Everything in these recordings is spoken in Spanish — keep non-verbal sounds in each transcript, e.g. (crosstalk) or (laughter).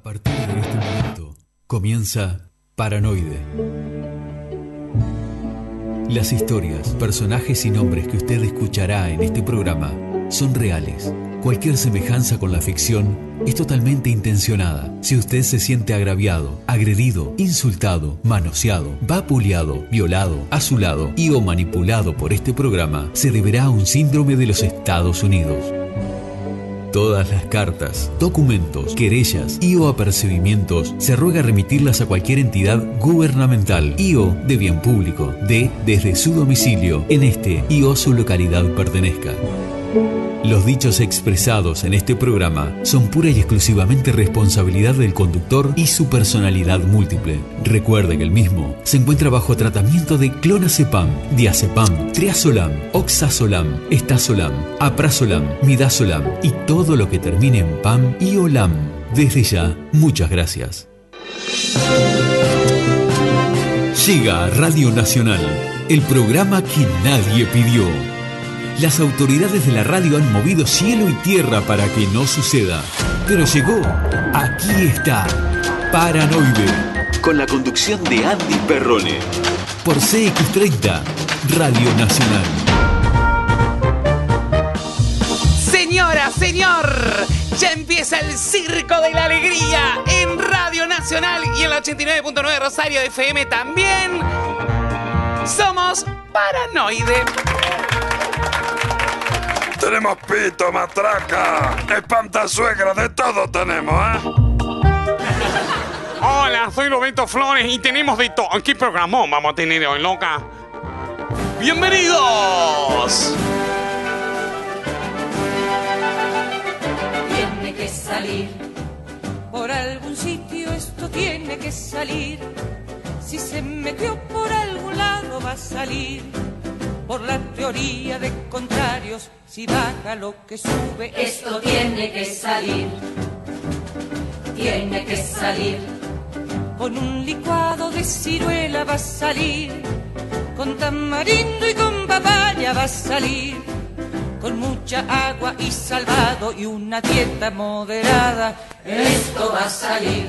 A partir de este momento comienza Paranoide. Las historias, personajes y nombres que usted escuchará en este programa son reales. Cualquier semejanza con la ficción es totalmente intencionada. Si usted se siente agraviado, agredido, insultado, manoseado, vapuleado, violado, azulado y o manipulado por este programa, se deberá a un síndrome de los Estados Unidos. Todas las cartas, documentos, querellas y o apercibimientos se ruega remitirlas a cualquier entidad gubernamental y o de bien público de desde su domicilio en este y o su localidad pertenezca. Los dichos expresados en este programa son pura y exclusivamente responsabilidad del conductor y su personalidad múltiple. Recuerde que el mismo se encuentra bajo tratamiento de clonazepam, diazepam, triazolam, oxazolam, estazolam, aprazolam, midazolam y todo lo que termine en pam y olam. Desde ya, muchas gracias. Llega a Radio Nacional, el programa que nadie pidió. Las autoridades de la radio han movido cielo y tierra para que no suceda. Pero llegó. Aquí está. Paranoide. Con la conducción de Andy Perrone. Por CX30, Radio Nacional. Señora, señor, ya empieza el Circo de la Alegría en Radio Nacional y en la 89.9 Rosario FM también. Somos Paranoide. Tenemos pito, matraca, espantasuegra, de todo tenemos, ¿eh? (laughs) Hola, soy Roberto Flores y tenemos de todo. ¿Qué programón vamos a tener hoy, loca? ¡Bienvenidos! Tiene que salir, por algún sitio esto tiene que salir. Si se metió por algún lado va a salir. Por la teoría de contrarios, si baja lo que sube, Esto tiene que salir. Tiene que salir. con un licuado de ciruela va a salir. Con tamarindo y con papaya va a salir. Con mucha agua y salvado y una dieta moderada. Esto va a salir.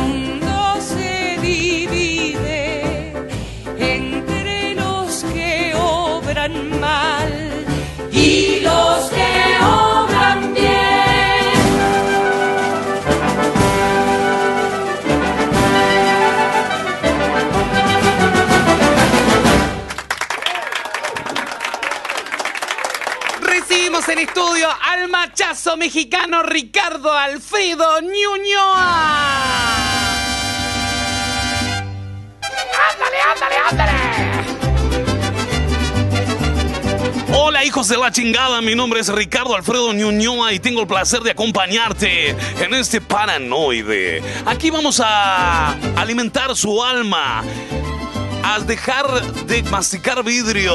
obran mal Y los que obran bien. Recibimos en estudio al machazo mexicano Ricardo Alfredo Ñuñoa. ¡Ándale, ándale, ándale! Hola, hijos de la chingada. Mi nombre es Ricardo Alfredo Ñuñoa y tengo el placer de acompañarte en este paranoide. Aquí vamos a alimentar su alma. A dejar de masticar vidrio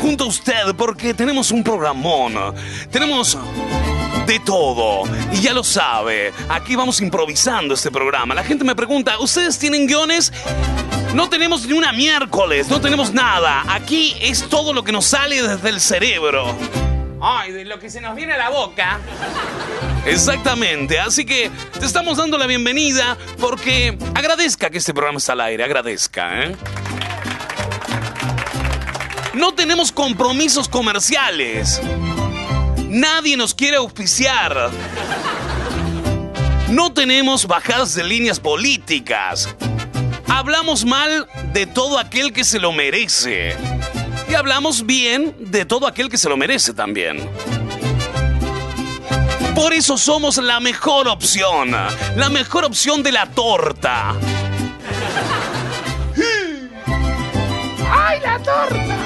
junto a usted porque tenemos un programón. Tenemos de todo. Y ya lo sabe, aquí vamos improvisando este programa. La gente me pregunta, ¿ustedes tienen guiones? No tenemos ni una miércoles, no tenemos nada. Aquí es todo lo que nos sale desde el cerebro. Ay, de lo que se nos viene a la boca. Exactamente, así que te estamos dando la bienvenida porque agradezca que este programa está al aire, agradezca, ¿eh? No tenemos compromisos comerciales. Nadie nos quiere auspiciar. No tenemos bajadas de líneas políticas. Hablamos mal de todo aquel que se lo merece. Y hablamos bien de todo aquel que se lo merece también. Por eso somos la mejor opción. La mejor opción de la torta. ¡Ay, la torta!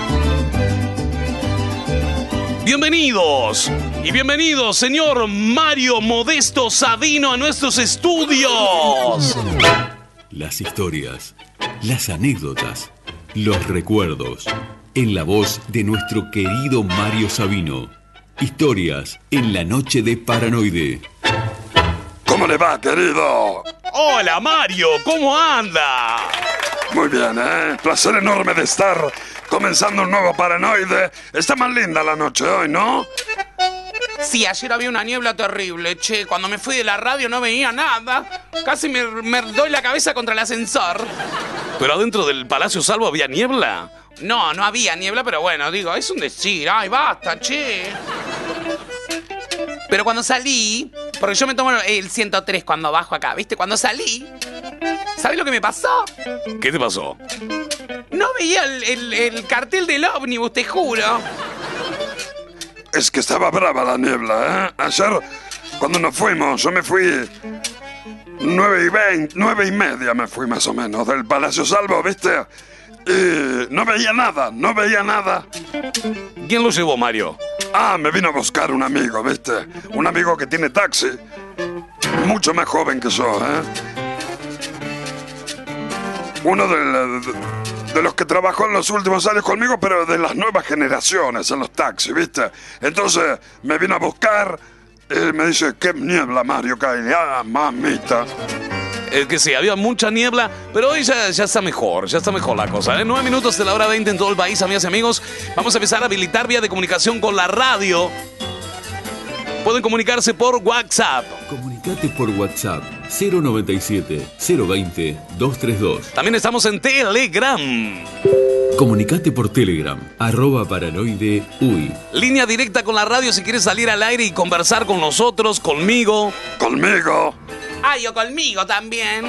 Bienvenidos. Y bienvenido, señor Mario Modesto Sabino, a nuestros estudios. Las historias, las anécdotas, los recuerdos, en la voz de nuestro querido Mario Sabino. Historias en la noche de Paranoide. ¿Cómo le va, querido? Hola, Mario, ¿cómo anda? Muy bien, ¿eh? Placer enorme de estar comenzando un nuevo paranoide. Está más linda la noche hoy, ¿no? Sí, ayer había una niebla terrible, che. Cuando me fui de la radio no veía nada. Casi me, me doy la cabeza contra el ascensor. Pero adentro del Palacio Salvo había niebla. No, no había niebla, pero bueno, digo, es un decir. Ay, basta, che. Pero cuando salí, porque yo me tomo el 103 cuando bajo acá, ¿viste? Cuando salí, ¿sabes lo que me pasó? ¿Qué te pasó? No veía el, el- el cartel del ómnibus, te juro. Es que estaba brava la niebla, ¿eh? Ayer, cuando nos fuimos, yo me fui nueve y veinte, nueve y media me fui más o menos del Palacio Salvo, ¿viste? Y no veía nada, no veía nada. ¿Quién lo llevó, Mario? Ah, me vino a buscar un amigo, ¿viste? Un amigo que tiene taxi. Mucho más joven que yo, ¿eh? Uno de, de- de los que trabajó en los últimos años conmigo, pero de las nuevas generaciones en los taxis, ¿viste? Entonces me vino a buscar y me dice, qué niebla, Mario, cae. Ah, mamita. Es que sí, había mucha niebla, pero hoy ya, ya está mejor, ya está mejor la cosa. En nueve minutos de la hora 20 en todo el país, amigas y amigos, vamos a empezar a habilitar vía de comunicación con la radio. Pueden comunicarse por WhatsApp. Comunicate por WhatsApp 097 020 232. También estamos en Telegram. Comunicate por Telegram, arroba paranoide uy. Línea directa con la radio si quieres salir al aire y conversar con nosotros, conmigo. Conmigo. Ay, o conmigo también.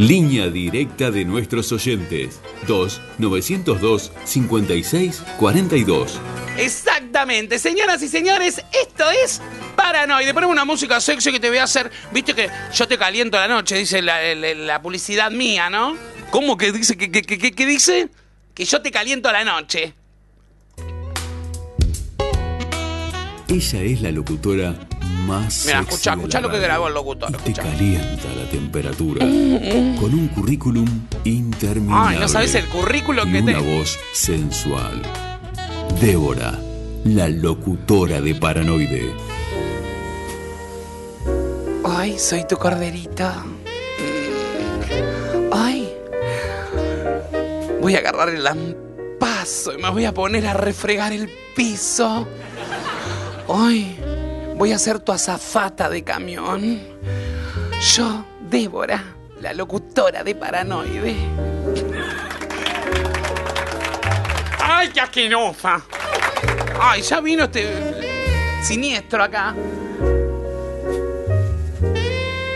Línea directa de nuestros oyentes 2 902 56 42. Exactamente, señoras y señores, esto es Paranoide. Ponemos una música sexy que te voy a hacer. Viste que yo te caliento la noche, dice la, la- la publicidad mía, ¿no? ¿Cómo que dice? ¿Qué, qué, qué- qué dice? Que yo te caliento la noche. Ella es la locutora más Mira, escucha, escucha lo que grabó el locutor, Y te calienta la temperatura con un currículum interminable. Ay, no sabes el currículum y que una tengo. voz sensual. Débora, la locutora de Paranoide. Ay, soy tu corderito. Ay. Voy a agarrar el lampazo y me voy a poner a refregar el piso. Ay. Voy a ser tu azafata de camión. Yo, Débora, la locutora de Paranoide. ¡Ay, qué asquerosa! ¡Ay, ya vino este siniestro acá!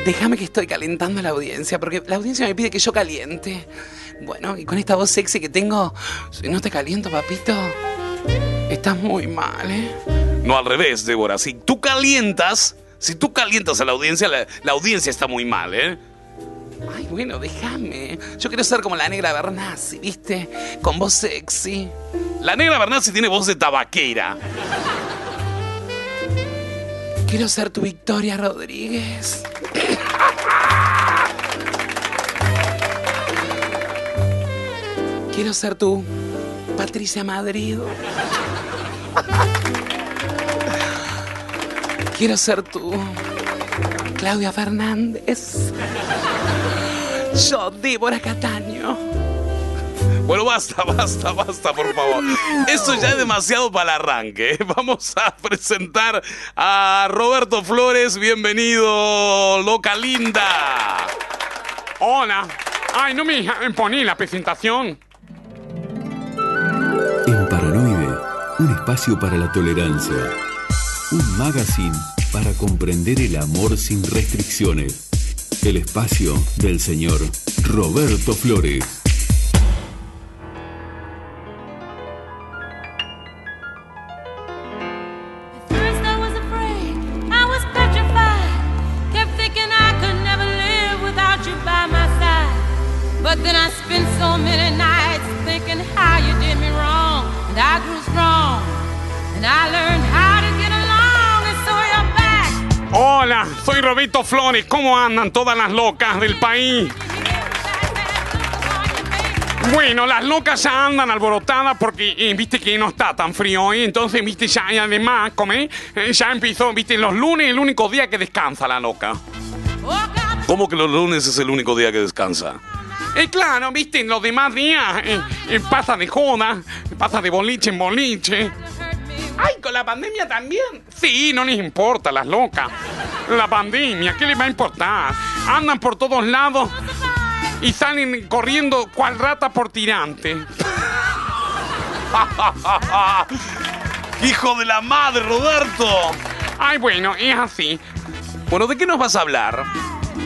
Déjame que estoy calentando a la audiencia, porque la audiencia me pide que yo caliente. Bueno, y con esta voz sexy que tengo, si no te caliento, papito, estás muy mal, ¿eh? No al revés, Débora. Si tú calientas, si tú calientas a la audiencia, la, audiencia está muy mal, ¿eh? Ay, bueno, déjame. Yo quiero ser como la negra Bernasi, ¿viste? Con voz sexy. La negra Bernasi tiene voz de tabaquera. Quiero ser tu Victoria Rodríguez. Quiero ser tu Patricia Madrid. Quiero ser tu Claudia Fernández. Yo, Débora Cataño. Bueno, basta, basta, basta, por favor. Esto ya es demasiado para el arranque. Vamos a presentar a Roberto Flores. Bienvenido, loca linda. Hola. Ay, no me poní la presentación. En Paranoide, un espacio para la tolerancia. Un magazine para comprender el amor sin restricciones. El espacio del señor Roberto Flores. Soy Roberto Flores. ¿Cómo andan todas las locas del país? Bueno, las locas ya andan alborotadas porque eh, viste que no está tan frío hoy, entonces viste ya y además, come, eh, ya empezó, viste, los lunes el único día que descansa la loca. ¿Cómo que los lunes es el único día que descansa? Y claro, viste, en los demás días eh, eh, pasa de joda, pasa de boliche en boliche. Ay, con la pandemia también. Sí, no les importa, las locas. La pandemia, ¿qué les va a importar? Andan por todos lados y salen corriendo cual rata por tirante. (laughs) ¡Hijo de la madre, Roberto! Ay, bueno, es así. Bueno, ¿de qué nos vas a hablar?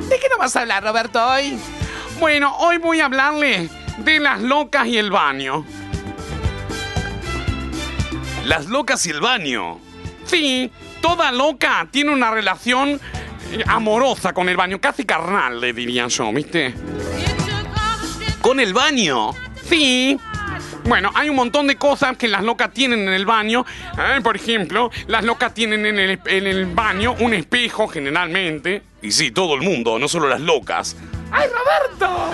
¿De qué nos vas a hablar, Roberto, hoy? Bueno, hoy voy a hablarle de las locas y el baño. Las locas y el baño. Sí, toda loca tiene una relación eh, amorosa con el baño, casi carnal, le diría yo, ¿viste? ¿Con el baño? Sí. Bueno, hay un montón de cosas que las locas tienen en el baño. Por ejemplo, las locas tienen en el, en el baño un espejo, generalmente. Y sí, todo el mundo, no solo las locas. ¡Ay, Roberto!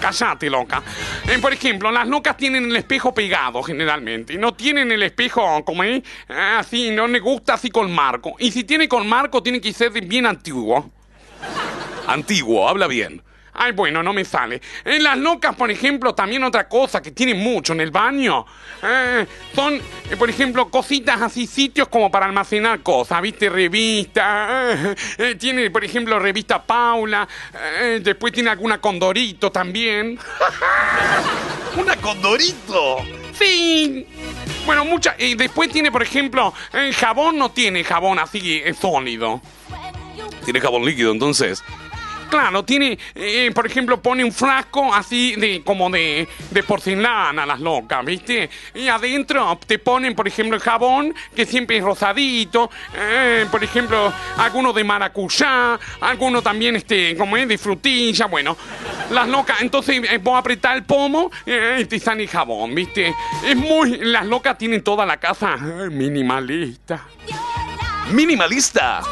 Cállate, loca. Eh, por ejemplo, las locas tienen el espejo pegado generalmente. No tienen el espejo como eh, así, no les gusta así con marco. Y si tiene con marco, tiene que ser bien antiguo. Antiguo, habla bien. Ay, bueno, no me sale. En las locas, por ejemplo, también otra cosa que tienen mucho en el baño. eh, son, eh, por ejemplo, cositas así, sitios como para almacenar cosas, ¿viste? Revista. eh, tiene, por ejemplo, revista Paula. eh, después tiene alguna Condorito también. (laughs) ¡Una condorito! Sí. Bueno, mucha. Y después tiene, por ejemplo, el jabón no tiene jabón así sólido. Tiene jabón líquido, entonces. Claro, tiene, eh, por ejemplo, pone un frasco así de como de, de porcelana las locas, ¿viste? Y adentro te ponen, por ejemplo, el jabón, que siempre es rosadito, eh, por ejemplo, alguno de maracuyá, alguno también, este, como es, de frutilla, bueno, las locas, entonces eh, vos apretás el pomo eh, y te sale el jabón, ¿viste? Es muy, las locas tienen toda la casa minimalista. ¡Minimalista!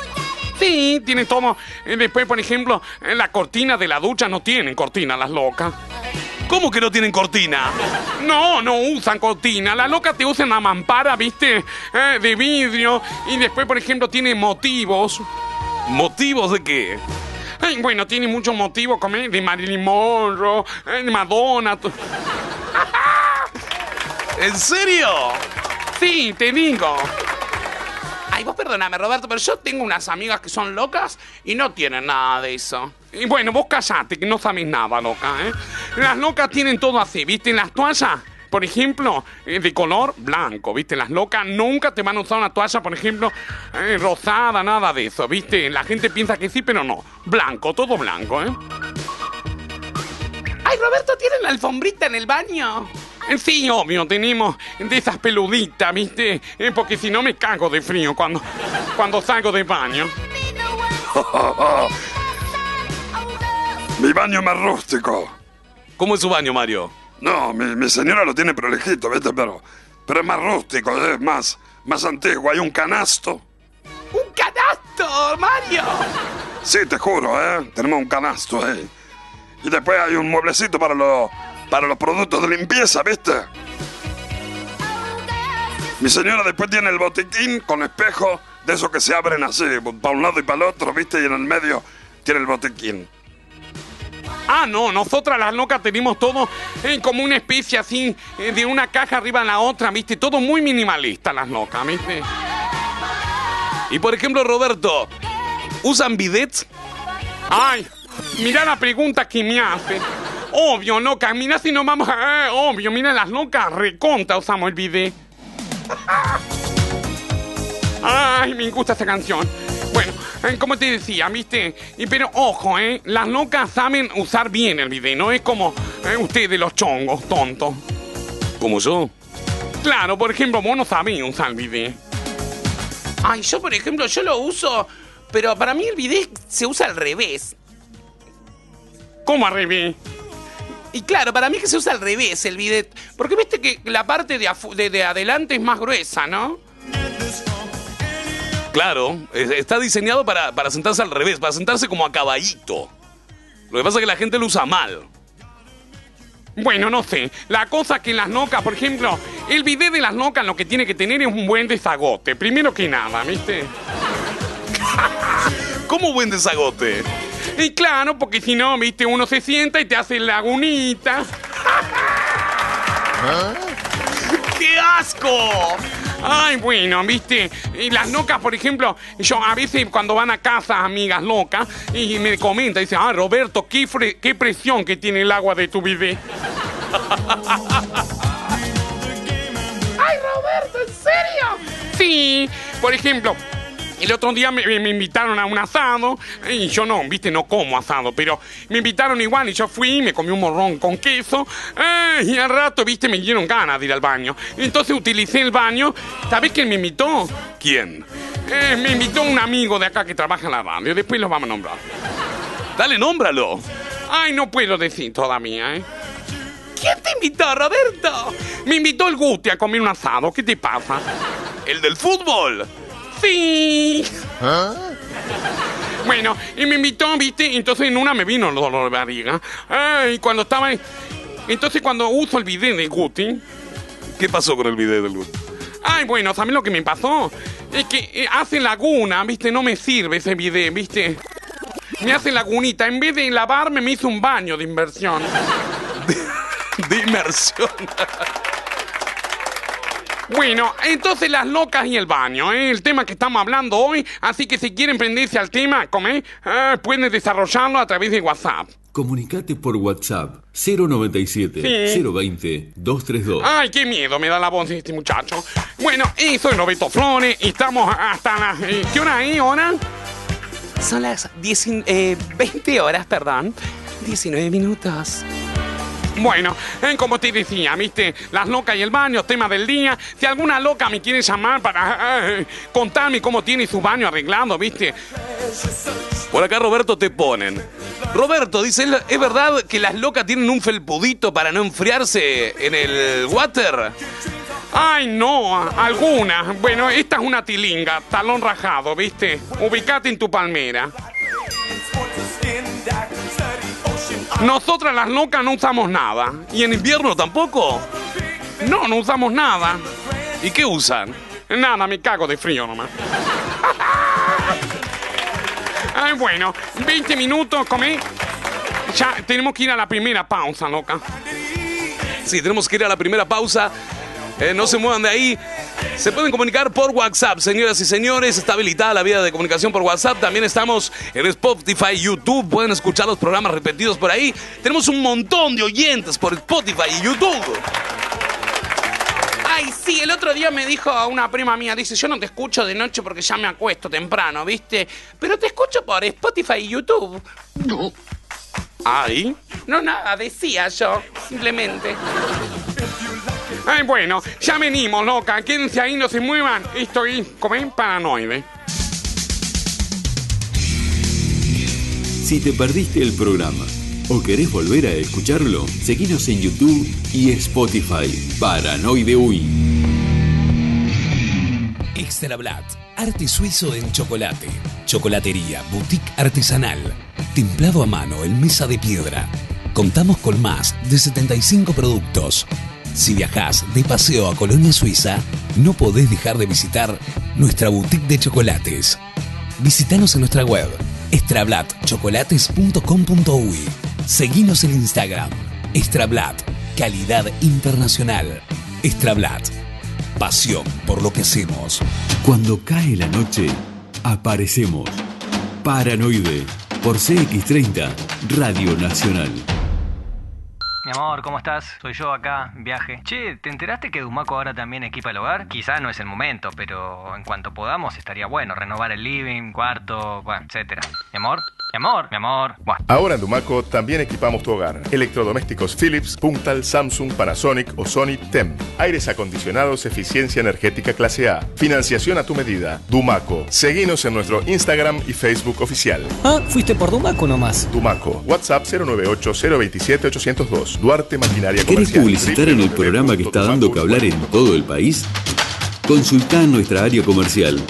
Sí, tiene todo. Eh, Después, por ejemplo, eh, la cortina de la ducha no tienen cortina las locas. ¿Cómo que no tienen cortina? No, no usan cortina. Las locas te usan la mampara, ¿viste? Eh, de vidrio. Y después, por ejemplo, tiene motivos. ¿Motivos de qué? Ay, bueno, tiene muchos motivos, como eh, de Marilyn Monroe, de Madonna. ¿En serio? Sí, te digo. Ay, vos perdóname, Roberto, pero yo tengo unas amigas que son locas y no tienen nada de eso. Y bueno, vos callate, que no sabes nada, loca, ¿eh? Las locas tienen todo así, ¿viste? Las toallas, por ejemplo, eh, de color blanco, ¿viste? Las locas nunca te van a usar una toalla, por ejemplo, eh, rosada, nada de eso, ¿viste? La gente piensa que sí, pero no. Blanco, todo blanco, ¿eh? Ay, Roberto, ¿tienen la alfombrita en el baño? Eh, Sí, obvio, tenemos de esas peluditas, ¿viste? Eh, porque si no me cago de frío cuando, cuando salgo del baño. (laughs) Mi baño es más rústico. ¿Cómo es su baño, Mario? No, mi, mi señora lo tiene prolijito, ¿viste? Pero, pero es más rústico, es más, más antiguo. Hay un canasto. ¡Un canasto, Mario! Sí, te juro, ¿eh? Tenemos un canasto ahí. Y después hay un mueblecito para los, para los productos de limpieza, ¿viste? Mi señora después tiene el botiquín con espejo de esos que se abren así, para un lado y para el otro, ¿viste? Y en el medio tiene el botiquín. Ah, no, nosotras las locas tenemos todo eh, como una especie así, eh, de una caja arriba en la otra, ¿viste? Todo muy minimalista las locas, ¿viste? Y por ejemplo, Roberto, ¿usan bidets? Ay, mira la pregunta que me hace. Obvio, loca, mira si no vamos a... eh, obvio, mira las locas, reconta usamos el bidet. Ay, me gusta esta canción. Bueno, eh, como te decía, ¿viste? Y, pero ojo, ¿eh? Las locas saben usar bien el bidet, no es como eh, ustedes los chongos, tontos. ¿Como yo? Claro, por ejemplo, vos no sabés usar el bidet. Ay, yo, por ejemplo, yo lo uso, pero para mí el bidet se usa al revés. ¿Cómo al revés? Y claro, para mí que se usa al revés el bidet. Porque viste que la parte de, de, de adelante es más gruesa, ¿no? Claro, es- está diseñado para, para sentarse al revés, para sentarse como a caballito. Lo que pasa es que la gente lo usa mal. Bueno, no sé. La cosa que las nocas, por ejemplo, el bidet de las nocas lo que tiene que tener es un buen desagote. Primero que nada, ¿viste? ¿Cómo buen desagote? Y claro, porque si no, viste, uno se sienta y te hace lagunita. ¡Qué asco! Ay, bueno, viste. Y las locas, por ejemplo, yo a veces cuando van a casa, amigas locas, y me comentan, dicen, ah, Roberto, qué, fre- qué presión que tiene el agua de tu bidet. (laughs) Ay, Roberto, ¿en serio? Sí, por ejemplo. El otro día me, me invitaron a un asado y yo no, viste, no como asado, pero me invitaron igual y yo fui y me comí un morrón con queso eh, y al rato, viste, me dieron ganas de ir al baño. Entonces utilicé el baño. ¿Sabés quién me invitó? ¿Quién? Eh, me invitó un amigo de acá que trabaja en la radio. Después lo vamos a nombrar. Dale, nómbralo. Ay, no puedo decir todavía, ¿eh? ¿Quién te invitó, Roberto? Me invitó el Guti a comer un asado. ¿Qué te pasa? ¿El del fútbol? Sí. Bueno, y me invitó, viste, entonces en una me vino el dolor de barriga. Ay, cuando estaba... en- Entonces cuando uso el video de Guti... ¿Qué pasó con el video del Guti? Ay, bueno, ¿sabes lo que me pasó? Es que eh, hace laguna, viste, no me sirve ese video, viste. Me hace lagunita. En vez de lavarme, me hizo un baño de inversión. (laughs) De inmersión. Bueno, entonces las locas y el baño, ¿eh? el tema que estamos hablando hoy, así que si quieren prenderse al tema, ¿cómo es? Ah, pueden desarrollarlo a través de WhatsApp. Comunicate por WhatsApp 097 Sí. 020 232. Ay, qué miedo me da la voz de este muchacho. Bueno, y soy Roberto Flores y estamos hasta las... eh, ¿Qué hora es ahora? Son las 10, eh, 20 horas, perdón. 19 minutos. Bueno, eh, como te decía, viste, las locas y el baño, tema del día. Si alguna loca me quiere llamar para eh, contarme cómo tiene su baño arreglado, viste. Por acá Roberto te ponen. Roberto dice, ¿es es verdad que las locas tienen un felpudito para no enfriarse en el water? Ay, no, alguna. Bueno, esta es una tilinga, talón rajado, viste. Ubicate en tu palmera. Nosotras las locas no usamos nada. ¿Y en invierno tampoco? No, no usamos nada. ¿Y qué usan? Nada, me cago de frío nomás. (laughs) Ay, bueno, 20 minutos, comé. Ya tenemos que ir a la primera pausa, loca. Sí, tenemos que ir a la primera pausa. Eh, no se muevan de ahí. Se pueden comunicar por WhatsApp, señoras y señores. Está habilitada la vía de comunicación por WhatsApp. También estamos en Spotify, YouTube. Pueden escuchar los programas repetidos por ahí. Tenemos un montón de oyentes por Spotify y YouTube. Ay, sí, el otro día me dijo a una prima mía, dice, yo no te escucho de noche porque ya me acuesto temprano, ¿viste? Pero te escucho por Spotify y YouTube. Ahí. No, nada, decía yo, simplemente. Ay, bueno, ya venimos, loca. Quédense ahí, no se muevan. Estoy, como es, paranoide. Si te perdiste el programa o querés volver a escucharlo, seguinos en YouTube y Spotify. Paranoide Uy. Extra Blatt, arte suizo en chocolate. Chocolatería, boutique artesanal. Templado a mano en mesa de piedra. Contamos con más de 75 productos. Si viajás de paseo a Colonia Suiza, no podés dejar de visitar nuestra boutique de chocolates. Visítanos en nuestra web extrablatchocolates.com.uy. Seguinos en Instagram. Extrablat, calidad internacional. Extrablat, pasión por lo que hacemos. Cuando cae la noche, aparecemos. Paranoide por CX30 Radio Nacional. Mi amor, ¿cómo estás? Soy yo acá, viaje. Che, ¿te enteraste que Dumaco ahora también equipa el hogar? Quizá no es el momento, pero en cuanto podamos estaría bueno renovar el living, cuarto, bueno, etcétera. Mi amor, mi amor, mi amor. Bueno. Ahora en Dumaco también equipamos tu hogar. Electrodomésticos Philips, Puntal, Samsung, Panasonic o Sony TEM. Aires acondicionados, eficiencia energética clase A. Financiación a tu medida. Dumaco. Seguinos en nuestro Instagram y Facebook oficial. Ah, fuiste por Dumaco nomás. Dumaco. WhatsApp 098-027-802. Duarte Maquinaria ¿Querés Comercial. publicitar en el programa que está dando que hablar en todo el país? Consultá en nuestra área comercial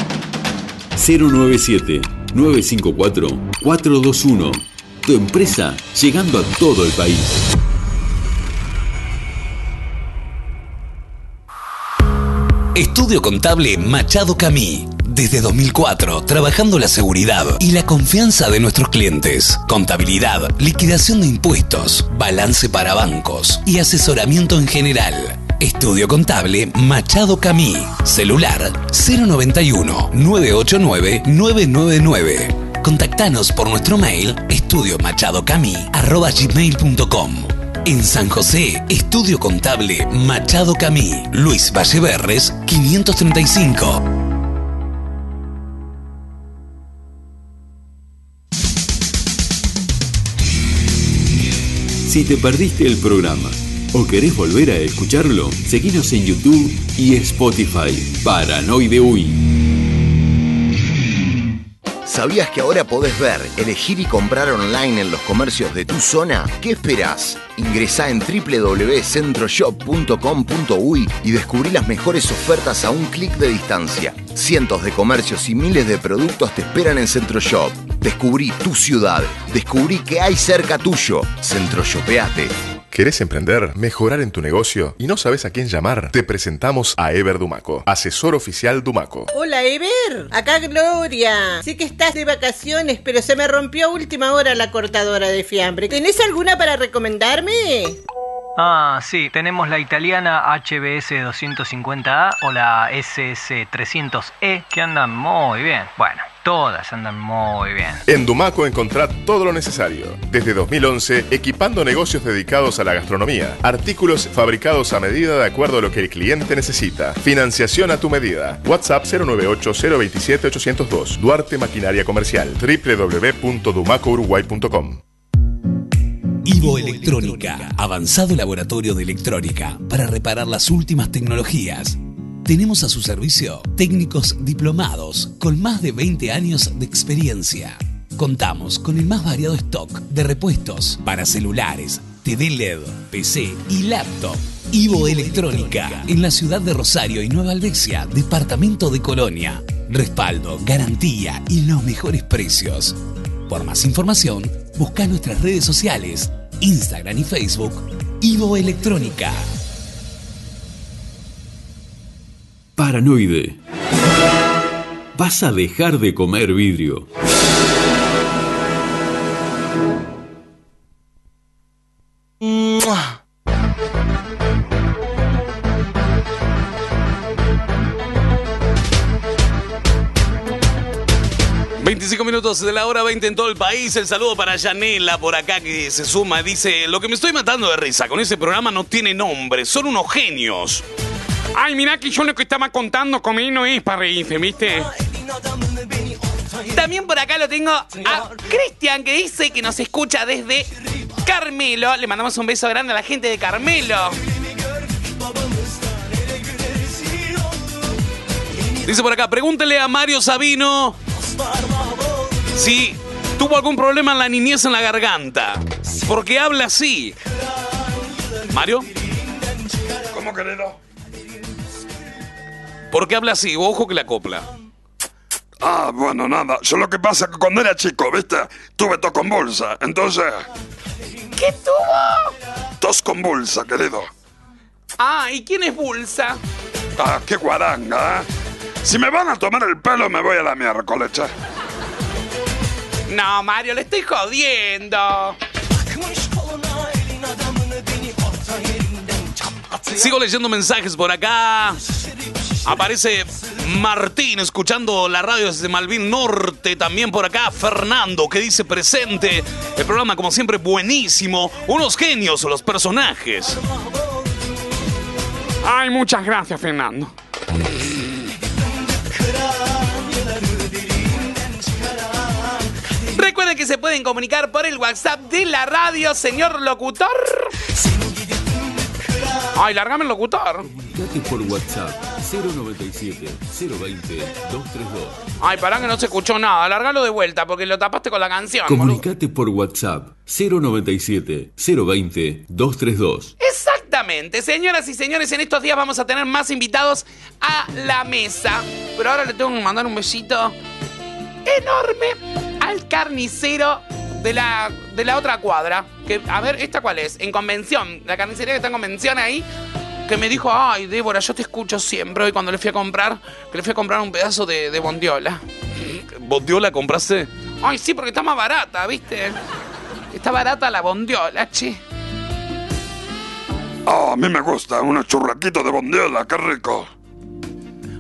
097-954-421. Tu empresa llegando a todo el país. Estudio Contable Machado Camí. Desde 2004, trabajando la seguridad y la confianza de nuestros clientes. Contabilidad, liquidación de impuestos, balance para bancos y asesoramiento en general. Estudio Contable Machado Camí. Celular 091 989 999. Contactanos por nuestro mail estudiomachadocamí.com. En San José, Estudio Contable Machado Camí. Luis Valleverres, 535. Si te perdiste el programa o querés volver a escucharlo, seguinos en YouTube y Spotify. Paranoide Uy. ¿Sabías que ahora podés ver, elegir y comprar online en los comercios de tu zona? ¿Qué esperás? Ingresá en www.centroshop.com.uy y descubrí las mejores ofertas a un clic de distancia. Cientos de comercios y miles de productos te esperan en Centroshop. Descubrí tu ciudad. Descubrí que hay cerca tuyo. Centroshopeate. ¿Querés emprender, mejorar en tu negocio y no sabes a quién llamar? Te presentamos a Ever Dumaco, asesor oficial Dumaco. Hola, Ever. Acá Gloria. Sé que estás de vacaciones, pero se me rompió a última hora la cortadora de fiambre. ¿Tenés alguna para recomendarme? Ah, sí, tenemos la italiana HBS 250A o la SS 300E que andan muy bien. Bueno, todas andan muy bien. En Dumaco encontrá todo lo necesario. Desde 2011, equipando negocios dedicados a la gastronomía. Artículos fabricados a medida de acuerdo a lo que el cliente necesita. Financiación a tu medida. WhatsApp 098-027-802. Duarte Maquinaria Comercial. www.dumacouruguay.com Ivo Electrónica, avanzado laboratorio de electrónica para reparar las últimas tecnologías. Tenemos a su servicio técnicos diplomados con más de 20 años de experiencia. Contamos con el más variado stock de repuestos para celulares, TV LED, PC y laptop. Ivo Electrónica, en la ciudad de Rosario y Nueva Albesia, departamento de Colonia. Respaldo, garantía y los mejores precios. Por más información, busca nuestras redes sociales, Instagram y Facebook, Ivo Electrónica. Paranoide. Vas a dejar de comer vidrio. ¡Mua! 25 minutos de la hora 20 en todo el país. El saludo para Yanela por acá que se suma. Dice, lo que me estoy matando de risa con ese programa no tiene nombre. Son unos genios. Ay, mira que yo lo que estaba contando conmigo no es para reírse, ¿viste? También por acá lo tengo a Cristian que dice que nos escucha desde Carmelo. Le mandamos un beso grande a la gente de Carmelo. Dice por acá, pregúntele a Mario Sabino si tuvo algún problema en la niñez en la garganta. Porque habla así. Mario, ¿Cómo querido? ¿Por qué habla así? Ojo que la copla. Ah, bueno, nada. Yo lo que pasa es que cuando era chico, ¿viste? Tuve tos convulsa. Entonces, ¿Qué tuvo? tos convulsa, querido. Ah, ¿y quién es Bulsa? Ah, qué guaranga, ¿eh? Si me van a tomar el pelo, me voy a la miércoles, che. No, Mario, le estoy jodiendo. Sigo leyendo mensajes por acá. Aparece Martín escuchando la radio desde Malvin Norte. También por acá Fernando que dice presente. El programa como siempre buenísimo. Unos genios los personajes. Ay, muchas gracias, Fernando. Recuerden que se pueden comunicar por el WhatsApp de la radio, señor locutor. Ay, largame el locutor. Comunicate por WhatsApp 097 020 232. Ay, pará que no se escuchó nada. Largalo de vuelta porque lo tapaste con la canción. boludo. Comunicate por WhatsApp 097 020 232. Exactamente. Señoras y señores, en estos días vamos a tener más invitados a la mesa. Pero ahora le tengo que mandar un besito enorme al carnicero de la, de la otra cuadra. Que, a ver, ¿esta cuál es? En convención. La carnicería que está en convención ahí. Que me dijo, ay, Débora, yo te escucho siempre. Hoy cuando le fui a comprar, que le fui a comprar un pedazo de, de bondiola. ¿Bondiola compraste? Ay, sí, porque está más barata, ¿viste? Está barata la bondiola, che. Ah, a mí me gusta, unos churraquitos de bondiola, qué rico.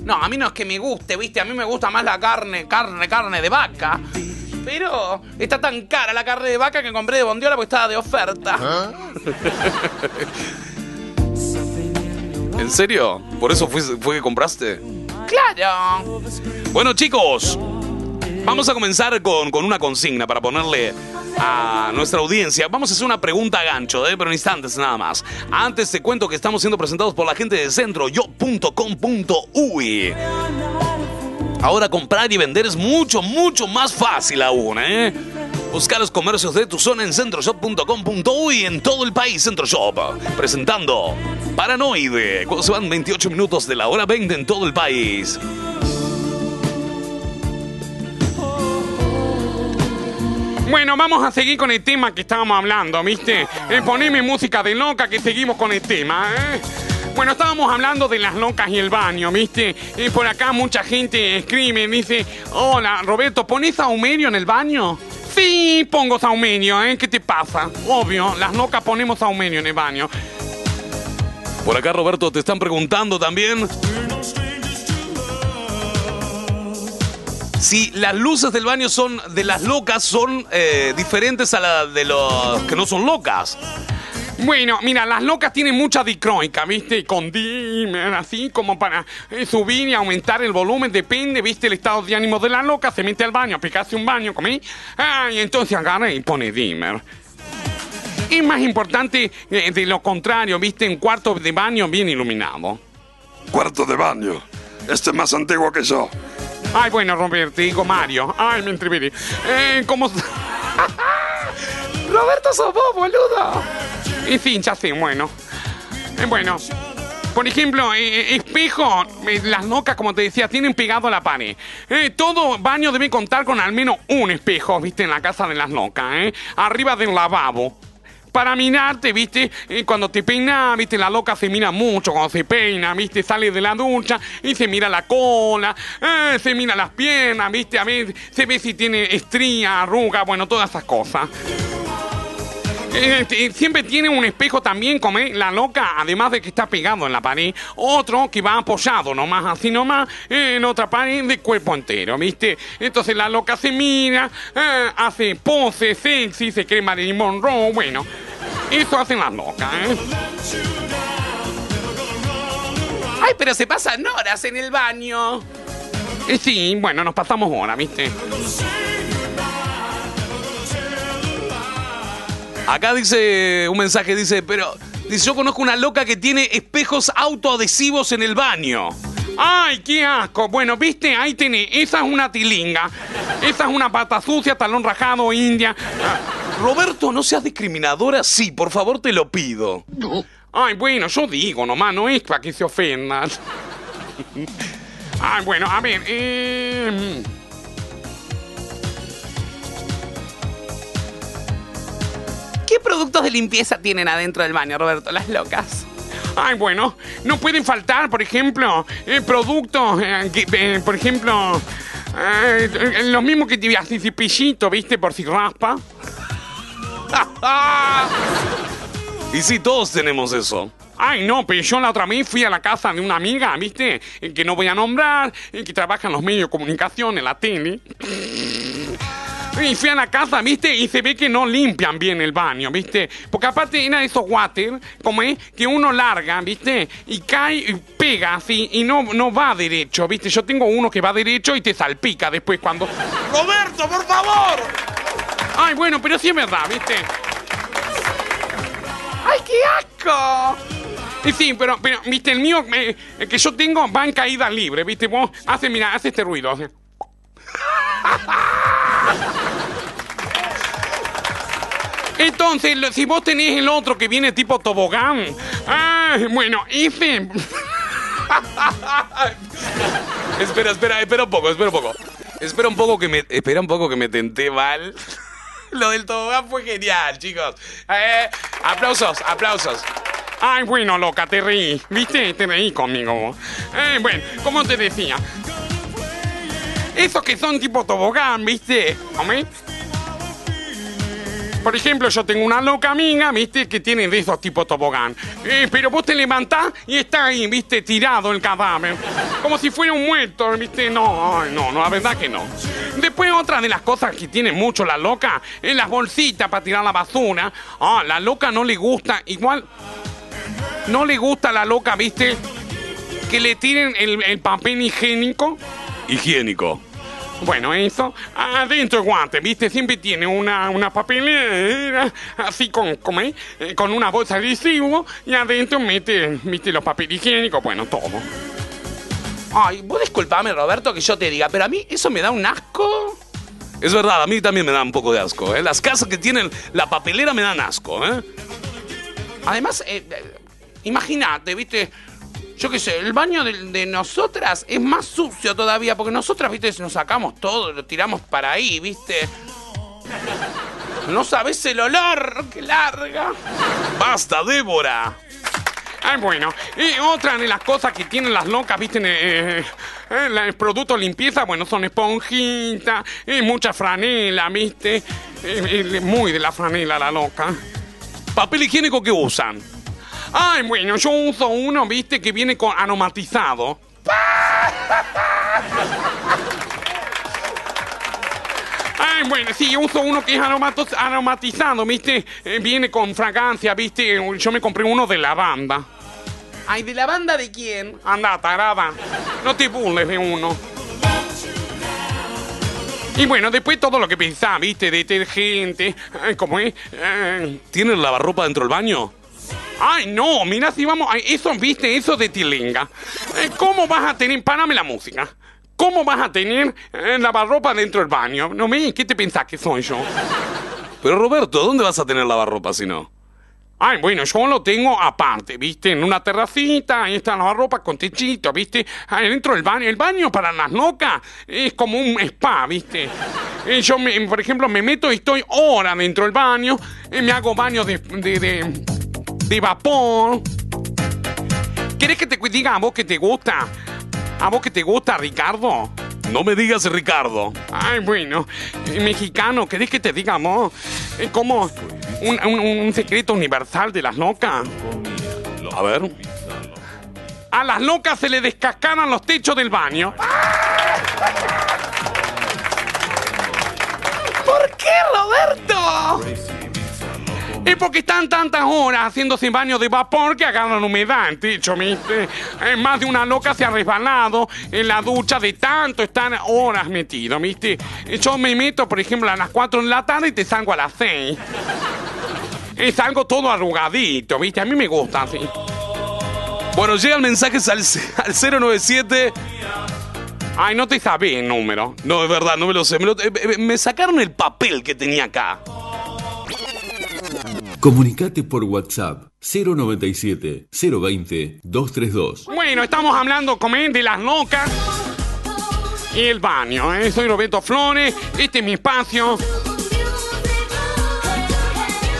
No, a mí no es que me guste, ¿viste? A mí me gusta más la carne, carne, carne de vaca. Pero está tan cara la carne de vaca que compré de bondiola porque estaba de oferta. (laughs) ¿En serio? ¿Por eso fue, fue que compraste? ¡Claro! Bueno, chicos, vamos a comenzar con, con una consigna para ponerle a nuestra audiencia. Vamos a hacer una pregunta a gancho, ¿eh? pero en instantes nada más. Antes te cuento que estamos siendo presentados por la gente de centroyo.com.uy. Ahora comprar y vender es mucho, mucho más fácil aún, ¿eh? Buscar los comercios de tu zona en centroshop.com.uy en todo el país, Centroshop. Presentando Paranoide, cuando se van 28 minutos de la hora 20 en todo el país. Bueno, vamos a seguir con el tema que estábamos hablando, ¿viste? Eh, poneme música de loca que seguimos con el tema, ¿eh? Bueno, estábamos hablando de las locas y el baño, ¿viste? Y por acá mucha gente escribe, dice, hola, Roberto, ¿pones saumerio en el baño? Sí, pongo saumerio, ¿eh? ¿Qué te pasa? Obvio, las locas ponemos saumerio en el baño. Por acá, Roberto, te están preguntando también. Si las luces del baño son de las locas, son eh, diferentes a las de los que no son locas. Bueno, mira, las locas tienen mucha dicroica, ¿viste? Con dimmer, así como para eh, subir y aumentar el volumen, depende, ¿viste? El estado de ánimo de la loca, se mete al baño, a picarse un baño, ¿comí? Ah, y entonces agarra y pone dimmer. Es más importante eh, de lo contrario, ¿viste? Un cuarto de baño bien iluminado. Cuarto de baño. Este es más antiguo que yo. Ay, bueno, Roberto, digo Mario. Ay, me entreveré. Eh, ¿cómo...? (laughs) Roberto, sos vos, boludo. En fin, ya sé, bueno. Eh, bueno, por ejemplo, eh, espejo, eh, las locas, como te decía, tienen pegado a la pared. Todo baño debe contar con al menos un espejo, viste, en la casa de las locas, ¿eh? Arriba del lavabo. Para mirarte, viste, cuando te peinas, viste, la loca se mira mucho cuando se peina, viste, sale de la ducha y se mira la cola, se mira las piernas, viste, a ver, se ve si tiene estría, arruga, bueno, todas esas cosas. Eh, siempre tiene un espejo también, como la loca, además de que está pegado en la pared, otro que va apoyado nomás, así nomás, eh, en otra pared de cuerpo entero, ¿viste? Entonces la loca se mira, eh, hace pose sexy, se cree Marilyn Monroe, bueno, eso hacen las locas, ¿eh? Ay, pero se pasan horas en el baño. Eh, sí, bueno, nos pasamos horas, ¿viste? Acá dice un mensaje, dice, pero dice, yo conozco una loca que tiene espejos autoadhesivos en el baño. ¡Ay, qué asco! Bueno, viste, ahí tenés. Esa es una tilinga. Esa es una pata sucia, talón rajado, india. Roberto, no seas discriminadora, sí, por favor te lo pido. Ay, bueno, yo digo nomás, no es para que se ofendan. Ay, bueno, a ver. eh, ¿Qué productos de limpieza tienen adentro del baño, Roberto? Las locas. Ay, bueno, no pueden faltar, por ejemplo, eh, productos, eh, que, eh, por ejemplo, eh, los mismos que te así cepillito, ¿viste? Por si raspa. (laughs) Y sí, todos tenemos eso. Ay, no, pero yo la otra vez fui a la casa de una amiga, ¿viste? Que no voy a nombrar, que trabaja en los medios de comunicación, en la tele. Y fui a la casa, ¿viste? Y se ve que no limpian bien el baño, ¿viste? Porque aparte era de esos water, como es, que uno larga, ¿viste? Y cae y pega así y no, no va derecho, ¿viste? Yo tengo uno que va derecho y te salpica después cuando... (laughs) ¡Roberto, por favor! Ay, bueno, pero sí es verdad, ¿viste? ¡Ay, qué asco! Y sí, pero, pero, viste, el mío, eh, el que yo tengo va en caída libre, viste, vos hace, mira, hace este ruido. hace. (laughs) Entonces, si vos tenés el otro que viene tipo tobogán, ah, bueno, ese... (laughs) Espera, espera, espera un poco, espera un poco. Espera un poco que me, espera un poco que me tenté mal. (laughs) Lo del tobogán fue genial, chicos. Eh, aplausos, aplausos. Ay, bueno, loca, te reí. ¿Viste? Te reí conmigo. Eh, bueno, como te decía. Esos que son tipo tobogán, ¿viste? ¿Hombre? Por ejemplo, yo tengo una loca amiga, ¿viste? Que tiene de esos tipos tobogán. Eh, pero vos te levantás y está ahí, ¿viste? Tirado el cadáver. Como si fuera un muerto, ¿viste? No, no, no, la verdad que no. Después, otra de las cosas que tiene mucho la loca es las bolsitas para tirar la basura. Ah, la loca no le gusta, igual. No le gusta a la loca, ¿viste? Que le tiren el, el papel higiénico. Higiénico. Bueno, eso, adentro el guante, ¿viste? Siempre tiene una, una papelera, así con, como, eh, con una bolsa de residuo, y adentro mete, mete los papeles higiénicos, bueno, todo. Ay, vos disculpame, Roberto, que yo te diga, pero a mí eso me da un asco. Es verdad, a mí también me da un poco de asco. ¿eh? Las casas que tienen la papelera me dan asco. ¿eh? Además, eh, eh, imagínate, ¿viste? Yo qué sé, el baño de, de nosotras es más sucio todavía, porque nosotras, ¿viste? Nos sacamos todo, lo tiramos para ahí, ¿viste? No sabes el olor que larga. ¡Basta, Débora! Ay, bueno, y otra de las cosas que tienen las locas, ¿viste? Eh, eh, los productos limpieza, bueno, son esponjitas, y mucha franela, ¿viste? Eh, eh, muy de la franela la loca. ¿Papel higiénico que usan? Ay, bueno, yo uso uno, ¿viste? Que viene con aromatizado. Ay, bueno, sí, uso uno que es aromatos- aromatizado, ¿viste? Eh, viene con fragancia, ¿viste? Yo me compré uno de lavanda. Ay, ¿de la banda de quién? Anda, tarada. No te burles de uno. Y bueno, después todo lo que pensás, ¿viste? Detergente, eh, ¿cómo es? Eh, ¿Tienen lavarropa dentro del baño? Ay, no, mira si vamos. ay, eso, viste, eso de tilinga. Eh, ¿Cómo vas a tener. Párame la música. ¿Cómo vas a tener eh, lavarropa dentro del baño? No me. ¿Qué te pensás que soy yo? Pero Roberto, ¿dónde vas a tener lavarropa si no? Ay, bueno, yo lo tengo aparte, ¿viste? En una terracita, ahí está la lavarropa con techito, ¿viste? Ahí dentro del baño. El baño para las locas es como un spa, ¿viste? Eh, yo, me- por ejemplo, me meto y estoy horas dentro del baño, y me hago baño de, de, de, de vapor. ¿Quieres que te diga a vos que te gusta? ¿A vos que te gusta, Ricardo? No me digas Ricardo. Ay, bueno, eh, mexicano, ¿querés que te diga, amor? Es como un, un- un secreto universal de las locas. A ver. A las locas se le descascaran los techos del baño. ¿Por qué, Roberto? Es porque están tantas horas haciéndose baño de vapor que agarran humedad en techo, ¿viste? Eh, más de una loca se ha resbalado en la ducha de tanto estar horas metido, ¿viste? Yo me meto, por ejemplo, a las 4 de la tarde y te salgo a las 6. Y salgo todo arrugadito, ¿viste? A mí me gusta así. Bueno, llegan mensajes al, al 097. Ay, no te sabés el número. No, es verdad, no me lo sé. Me, lo- eh, eh, me sacaron el papel que tenía acá. Comunicate por WhatsApp 097 020 232. Bueno, estamos hablando, como es, de las locas y el baño. ¿eh? Soy Roberto Flores, este es mi espacio.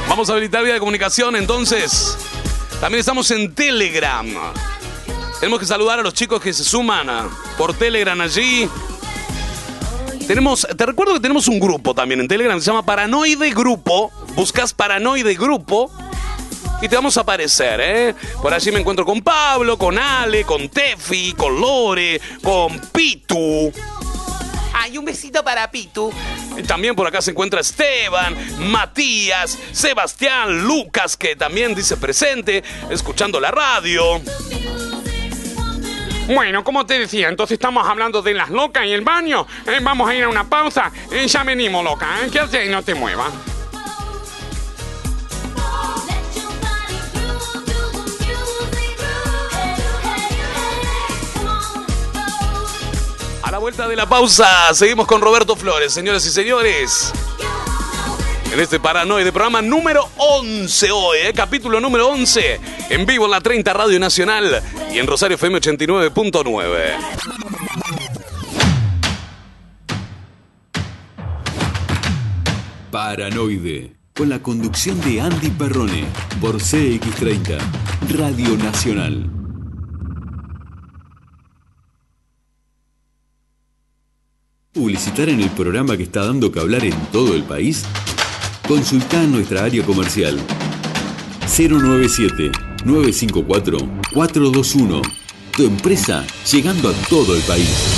Vamos a habilitar vía de comunicación, entonces. También estamos en Telegram. Tenemos que saludar a los chicos que se suman a- por Telegram allí. Tenemos, te recuerdo que tenemos un grupo también en Telegram, se llama Paranoide Grupo. Buscas Paranoide Grupo y te vamos a aparecer, ¿eh? Por allí me encuentro con Pablo, con Ale, con Tefi, con Lore, con Pitu. Ay, un besito para Pitu. Y También por acá se encuentra Esteban, Matías, Sebastián, Lucas, que también dice presente, escuchando la radio. Bueno, como te decía, entonces estamos hablando de las locas y el baño. Eh, vamos a ir a una pausa. Eh, ya venimos, loca. ¿eh? Y no te muevas. A la vuelta de la pausa, seguimos con Roberto Flores, señoras y señores. En este Paranoide, programa número 11 hoy, ¿eh? capítulo número 11, en vivo en la 30 Radio Nacional y en Rosario FM 89.9. Paranoide, con la conducción de Andy Perrone, por CX30, Radio Nacional. ¿Publicitar en el programa que está dando que hablar en todo el país? Consulta nuestra área comercial 097-954-421. Tu empresa llegando a todo el país.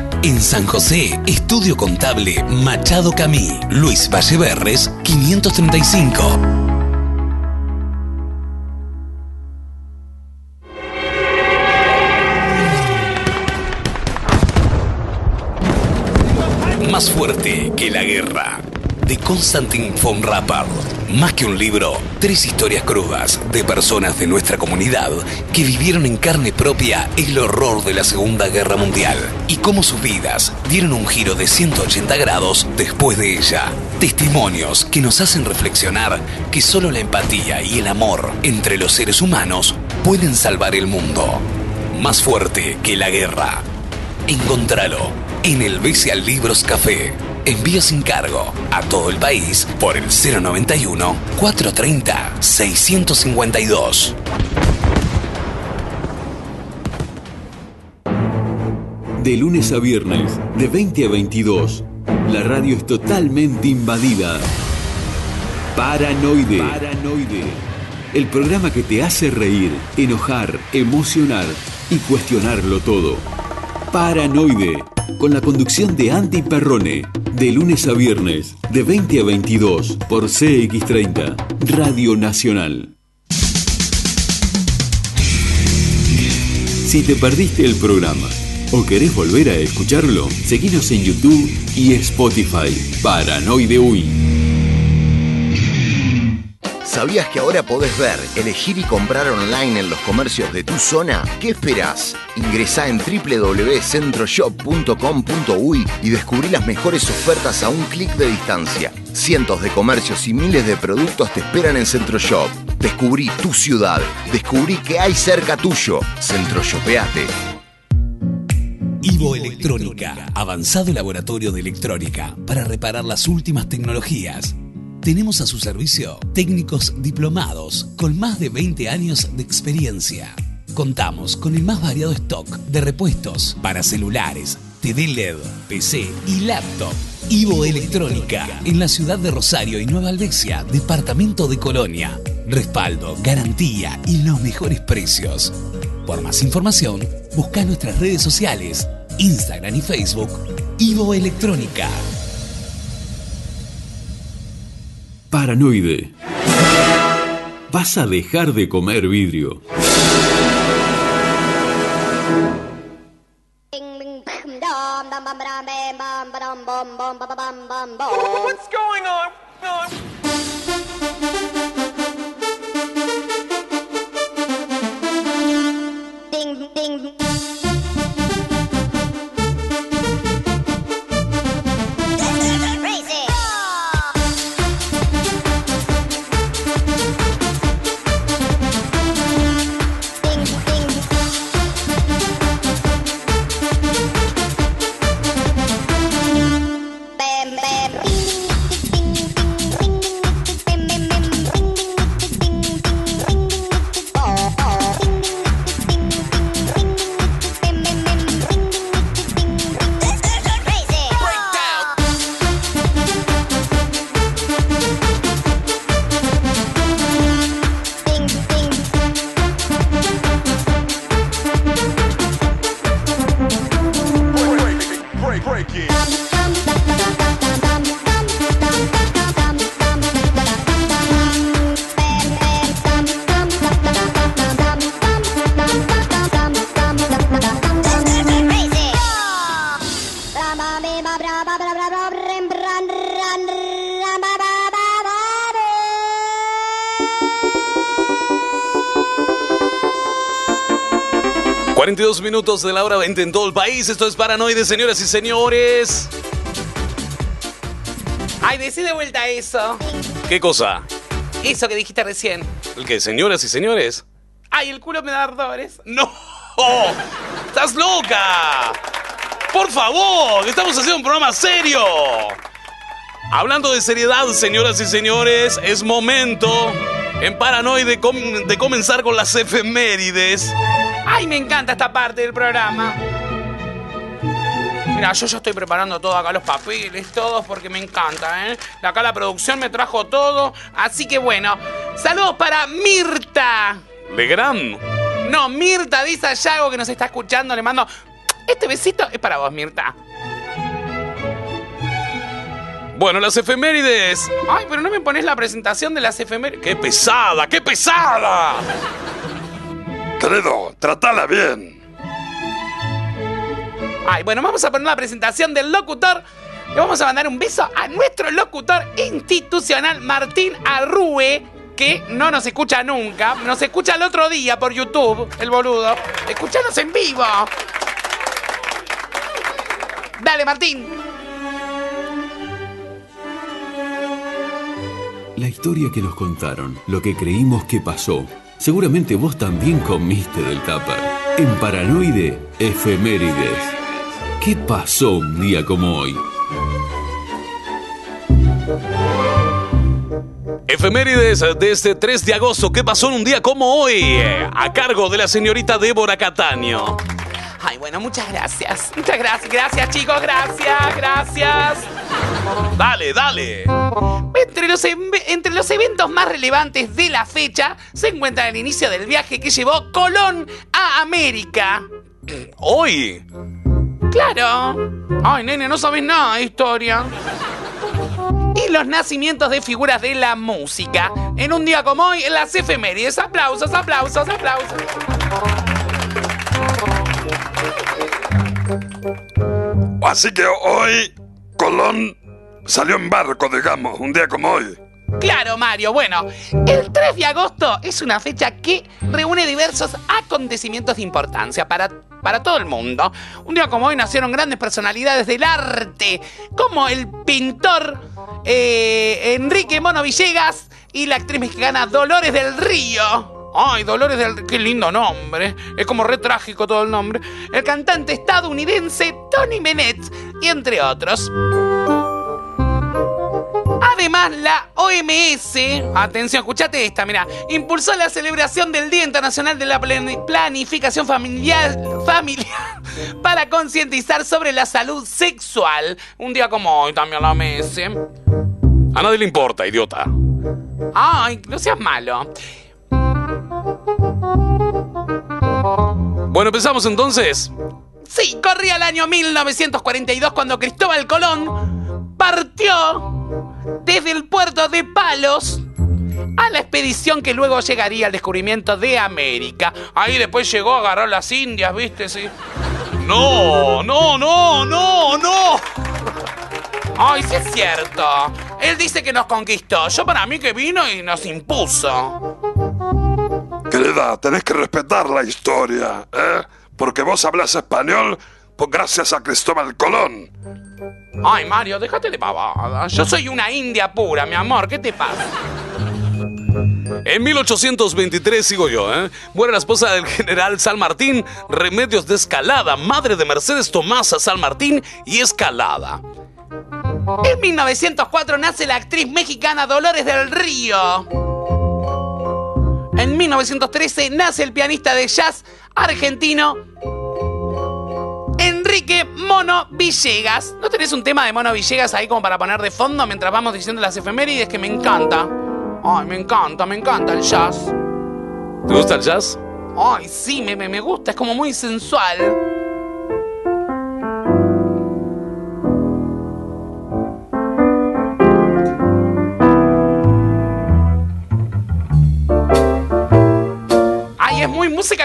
En San José, Estudio Contable Machado Camí, Luis Valleverres, 535. Más fuerte que la guerra. De Constantin von Rappard. Más que un libro, tres historias crudas de personas de nuestra comunidad que vivieron en carne propia el horror de la Segunda Guerra Mundial y cómo sus vidas dieron un giro de 180 grados después de ella. Testimonios que nos hacen reflexionar que solo la empatía y el amor entre los seres humanos pueden salvar el mundo. Más fuerte que la guerra. Encontralo en el Bestial Libros Café. Envío sin cargo a todo el país por el 091 430 652. De lunes a viernes, de 20 a 22, la radio es totalmente invadida. Paranoide. Paranoide. El programa que te hace reír, enojar, emocionar y cuestionarlo todo. Paranoide. Con la conducción de Andy Perrone. De lunes a viernes, de 20 a 22, por CX30, Radio Nacional. Si te perdiste el programa o querés volver a escucharlo, seguinos en YouTube y Spotify. Paranoide Uy. ¿Sabías que ahora podés ver, elegir y comprar online en los comercios de tu zona? ¿Qué esperás? Ingresá en www.centroshop.com.uy y descubrí las mejores ofertas a un clic de distancia. Cientos de comercios y miles de productos te esperan en Centroshop. Descubrí tu ciudad. Descubrí que hay cerca tuyo. Centroshopeate. Ivo Electrónica, avanzado laboratorio de electrónica para reparar las últimas tecnologías. Tenemos a su servicio técnicos diplomados con más de 20 años de experiencia. Contamos con el más variado stock de repuestos para celulares, TV LED, PC y laptop. Ivo Electrónica, en la ciudad de Rosario y Nueva Albesia, departamento de Colonia. Respaldo, garantía y los mejores precios. Por más información, busca nuestras redes sociales, Instagram y Facebook, Ivo Electrónica. Paranoide. Vas a dejar de comer vidrio. What's going on? Ding, ding. Minutos de la hora 20 en todo el país. Esto es Paranoide, señoras y señores. Ay, decí de vuelta eso. ¿Qué cosa? Eso que dijiste recién. ¿El qué? Señoras y señores. Ay, el culo me da ardores. ¡No! ¡Estás loca! Por favor, estamos haciendo un programa serio. Hablando de seriedad, señoras y señores, es momento en Paranoide de comenzar con las efemérides. Ay, me encanta esta parte del programa. Mira, yo ya estoy preparando todo acá, los papeles, todos, porque me encanta, ¿eh? Acá la producción me trajo todo. Así que bueno, saludos para Mirta. Legrand. No, Mirta dice a Yago que nos está escuchando. Le mando. Este besito es para vos, Mirta. Bueno, las efemérides. Ay, pero no me pones la presentación de las efemérides. ¡Qué pesada! ¡Qué pesada! Querido, tratala bien. Ay, bueno, vamos a poner la presentación del locutor. Le vamos a mandar un beso a nuestro locutor institucional, Martín Arrue, que no nos escucha nunca. Nos escucha el otro día por YouTube, el boludo. Escuchanos en vivo. Dale, Martín. La historia que nos contaron, lo que creímos que pasó. Seguramente vos también comiste del tupper. En Paranoide, efemérides. ¿Qué pasó un día como hoy? Efemérides de este 3 de agosto. ¿Qué pasó en un día como hoy? Eh, A cargo de la señorita Débora Cataño. Ay, bueno, muchas gracias. Muchas gracias. Gracias, chicos. Gracias, gracias. Dale, dale. Entre los, em- entre los eventos más relevantes de la fecha se encuentra el inicio del viaje que llevó Colón a América. Hoy. Claro. Ay, nene, no sabes nada de historia. Y los nacimientos de figuras de la música. En un día como hoy, en las efemérides. Aplausos, aplausos, aplausos. Así que hoy Colón salió en barco, digamos, un día como hoy. Claro, Mario. Bueno, el 3 de agosto es una fecha que reúne diversos acontecimientos de importancia para, para todo el mundo. Un día como hoy nacieron grandes personalidades del arte, como el pintor eh, Enrique Mono Villegas y la actriz mexicana Dolores del Río. Ay, Dolores del Qué lindo nombre. Es como re trágico todo el nombre. El cantante estadounidense Tony Bennett, y entre otros. Además, la OMS, atención, escúchate esta, mira, impulsó la celebración del Día Internacional de la Plani- Planificación Familiar, familiar (laughs) para concientizar sobre la salud sexual. Un día como hoy también la OMS. A nadie le importa, idiota. Ay, no seas malo. Bueno, empezamos entonces. Sí, corría el año 1942 cuando Cristóbal Colón partió desde el puerto de Palos a la expedición que luego llegaría al descubrimiento de América. Ahí después llegó, agarró las Indias, ¿viste? Sí. No, no, no, no, no. Ay, sí es cierto. Él dice que nos conquistó. Yo para mí que vino y nos impuso. Querida, tenés que respetar la historia, ¿eh? Porque vos hablas español pues gracias a Cristóbal Colón. Ay, Mario, déjate de pavada. Yo soy una india pura, mi amor. ¿Qué te pasa? En 1823 sigo yo, ¿eh? Muere la esposa del general San Martín, Remedios de Escalada, madre de Mercedes Tomasa San Martín y Escalada. En 1904 nace la actriz mexicana Dolores del Río. En 1913 nace el pianista de jazz argentino Enrique Mono Villegas. ¿No tenés un tema de Mono Villegas ahí como para poner de fondo mientras vamos diciendo las efemérides que me encanta? Ay, me encanta, me encanta el jazz. ¿Te gusta el jazz? Ay, sí, me, me, me gusta, es como muy sensual.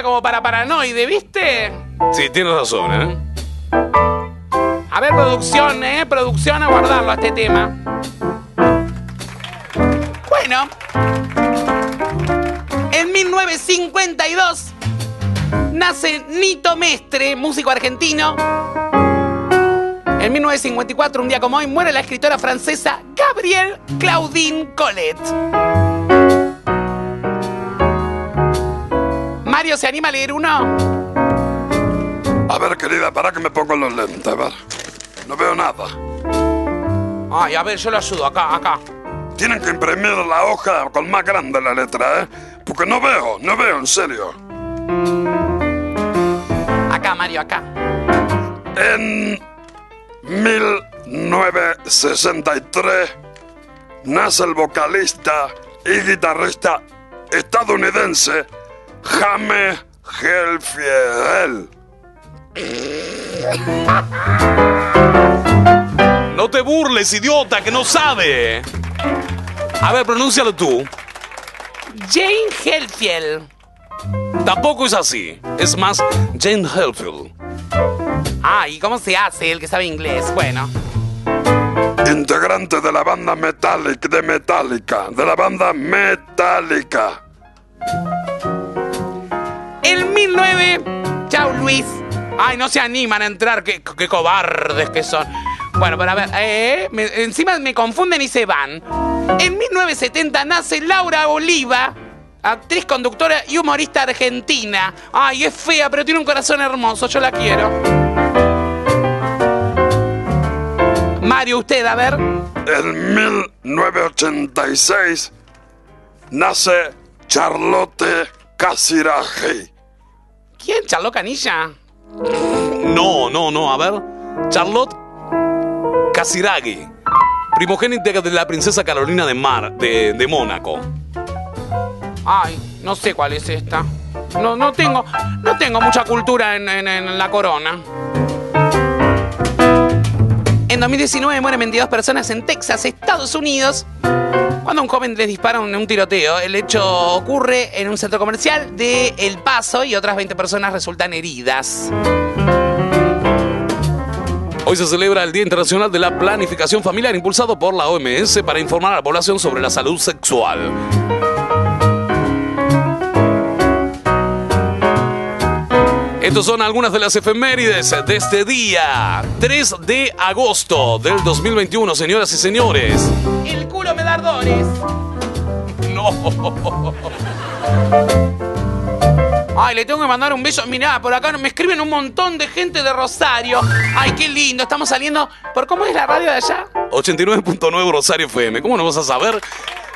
Como para paranoide, ¿viste? Sí, tienes razón, ¿eh? A ver, producción, ¿eh? Producción a guardarlo a este tema. Bueno. En 1952 nace Nito Mestre, músico argentino. En 1954, un día como hoy, muere la escritora francesa Gabrielle Claudine Colette. ¿Se anima a leer uno? A ver, querida, para que me pongo los lentes, a ver. No veo nada. Ay, a ver, yo lo ayudo, acá, acá. Tienen que imprimir la hoja con más grande la letra, ¿eh? Porque no veo, no veo, en serio. Acá, Mario, acá. En 1963 nace el vocalista y guitarrista estadounidense James Hetfield. No te burles, idiota, que no sabe. A ver, pronúncialo tú. Jane Helfield. Tampoco es así. Es más, Jane Helfield. Ah, ¿y cómo se hace el que sabe inglés? Bueno. Integrante de la banda Metallic de Metallica, de la banda Metallica. El 1009. Chao, Luis. Ay, no se animan a entrar, qué, cobardes que son. Bueno, pero a ver, eh, encima me confunden y se van. En 1970 nace Laura Oliva, actriz, conductora y humorista argentina. Ay, es fea, pero tiene un corazón hermoso, yo la quiero. Mario, usted, a ver. En 1986 nace Charlotte Casiraghi. ¿Quién? ¿Charlo Canilla? No, no, no. A ver. Charlotte Casiraghi. Primogénita de la princesa Carolina de Mar, de, de Mónaco. Ay, no sé cuál es esta. No, no tengo, no tengo mucha cultura en, en- en la corona. En 2019 mueren 22 personas en Texas, Estados Unidos, cuando un joven les dispara en un tiroteo. El hecho ocurre en un centro comercial de El Paso y otras 20 personas resultan heridas. Hoy se celebra el Día Internacional de la Planificación Familiar, impulsado por la OMS para informar a la población sobre la salud sexual. Estas son algunas de las efemérides de este día, 3 de agosto del 2021, señoras y señores. El culo me da ardores. No. Ay, le tengo que mandar un beso. Mirá, por acá me escriben un montón de gente de Rosario. Ay, qué lindo. Estamos saliendo. ¿Por cómo es la radio de allá? 89.9 Rosario FM. ¿Cómo no vas a saber?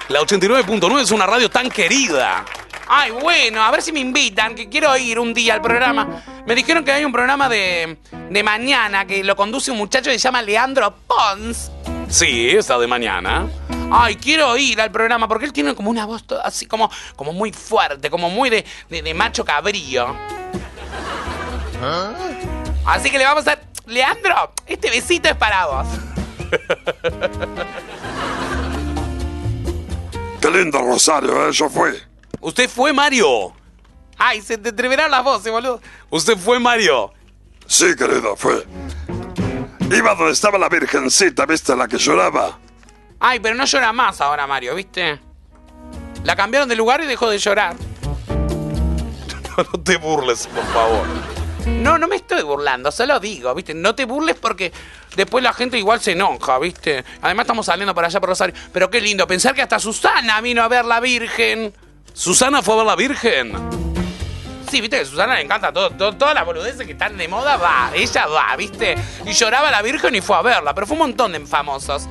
La 89.9 es una radio tan querida. Ay, bueno, a ver si me invitan, que quiero ir un día al programa. Me dijeron que hay un programa de, de mañana que lo conduce un muchacho que se llama Leandro Pons. Sí, esta de mañana. Ay, quiero ir al programa porque él tiene como una voz así como, como muy fuerte, como muy de, de- de macho cabrío. Así que le vamos a... Leandro, este besito es para vos. (laughs) Qué lindo Rosario, ¿eh? Yo fui. ¿Usted fue Mario? Ay, se te atreverán las voces, boludo. ¿Usted fue Mario? Sí, querido, fue. Iba donde estaba la virgencita, ¿viste? La que lloraba. Ay, pero no llora más ahora, Mario, ¿viste? La cambiaron de lugar y dejó de llorar. (laughs) No te burles, por favor. No, no me estoy burlando, solo digo, ¿viste? No te burles porque después la gente igual se enoja, ¿viste? Además estamos saliendo para allá por Rosario. Pero qué lindo, pensar que hasta Susana vino a ver la Virgen. ¿Susana fue a ver la Virgen? Sí, viste que a Susana le encanta todo, todo- todas las boludeces que están de moda, va, ella va, ¿viste? Y lloraba la Virgen y fue a verla, pero fue un montón de famosos.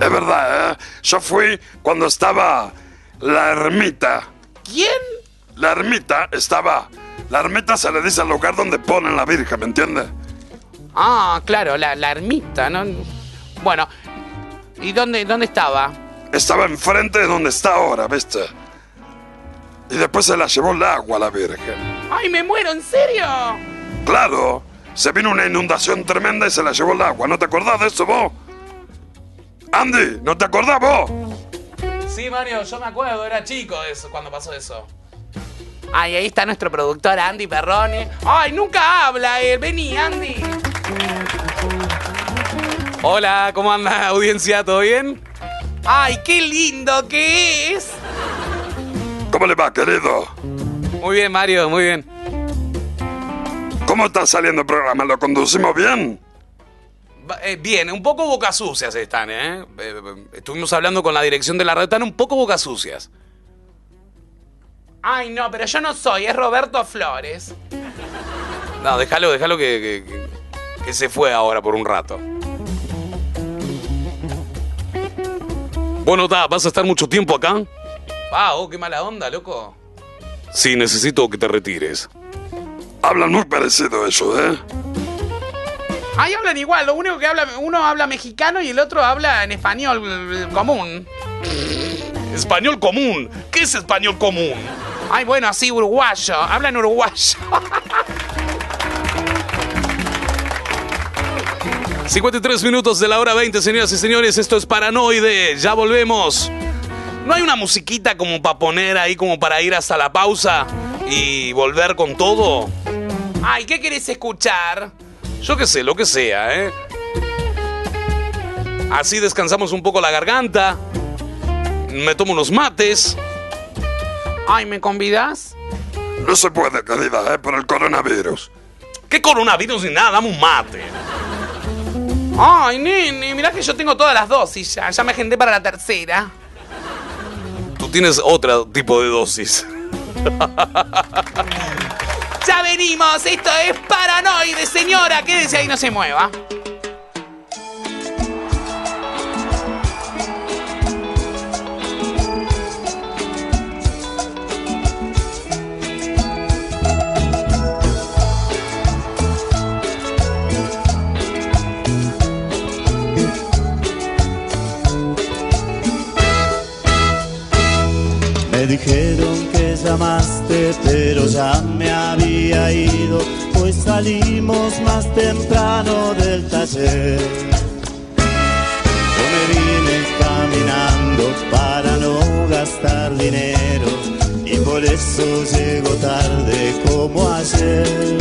Es verdad, ¿eh? Yo fui cuando estaba la ermita. ¿Quién? La ermita estaba. La ermita se le dice al lugar donde ponen la Virgen, ¿me entiendes? Ah, claro, la, la ermita, ¿no? Bueno, ¿y dónde, dónde estaba? Estaba enfrente de donde está ahora, ¿viste? Y después se la llevó el agua la Virgen. ¡Ay, me muero, en serio! Claro, se vino una inundación tremenda y se la llevó el agua. ¿No te acordás de eso vos? Andy, ¿no te acordás vos? Sí, Mario, yo me acuerdo, era chico de eso, cuando pasó eso. Ay, ahí está nuestro productor Andy Perrone. Ay, nunca habla él. Vení, Andy. Hola, ¿cómo anda, audiencia? ¿Todo bien? Ay, qué lindo que es. ¿Cómo le va, querido? Muy bien, Mario, muy bien. ¿Cómo está saliendo el programa? ¿Lo conducimos bien? Eh, bien, un poco boca sucias están, ¿eh? Eh, eh, Estuvimos hablando con la dirección de la red, están un poco boca sucias. Ay, no, pero yo no soy, es Roberto Flores. No, déjalo, déjalo que, que- que- que se fue ahora por un rato. Bueno, da, ¿vas a estar mucho tiempo acá? Ah, oh, qué mala onda, loco. Sí, necesito que te retires. Hablan muy parecido eso, ¿eh? Ahí hablan igual, lo único que habla, uno habla mexicano y el otro habla en español eh, común. Español común. ¿Qué es español común? Ay, bueno, así uruguayo, hablan uruguayo. (laughs) 53 minutos de la hora 20, señoras y señores. Esto es Paranoide. Ya volvemos. ¿No hay una musiquita como para poner ahí, como para ir hasta la pausa y volver con todo? Ay, ¿qué querés escuchar? Yo qué sé, lo que sea, ¿eh? Así descansamos un poco la garganta. Me tomo unos mates. Ay, ¿me convidas? No se puede, querida, ¿eh? Por el coronavirus. ¿Qué coronavirus ni nada? Dame un mate. Ay, nene, mirá que yo tengo todas las dosis ya. Ya me agendé para la tercera. Tú tienes otro tipo de dosis. Ya venimos, esto es Paranoide, señora. Quédese ahí, no se mueva. Me dijeron que llamaste, pero ya me había ido, pues salimos más temprano del taller. Yo me vine caminando para no gastar dinero y por eso llego tarde como ayer.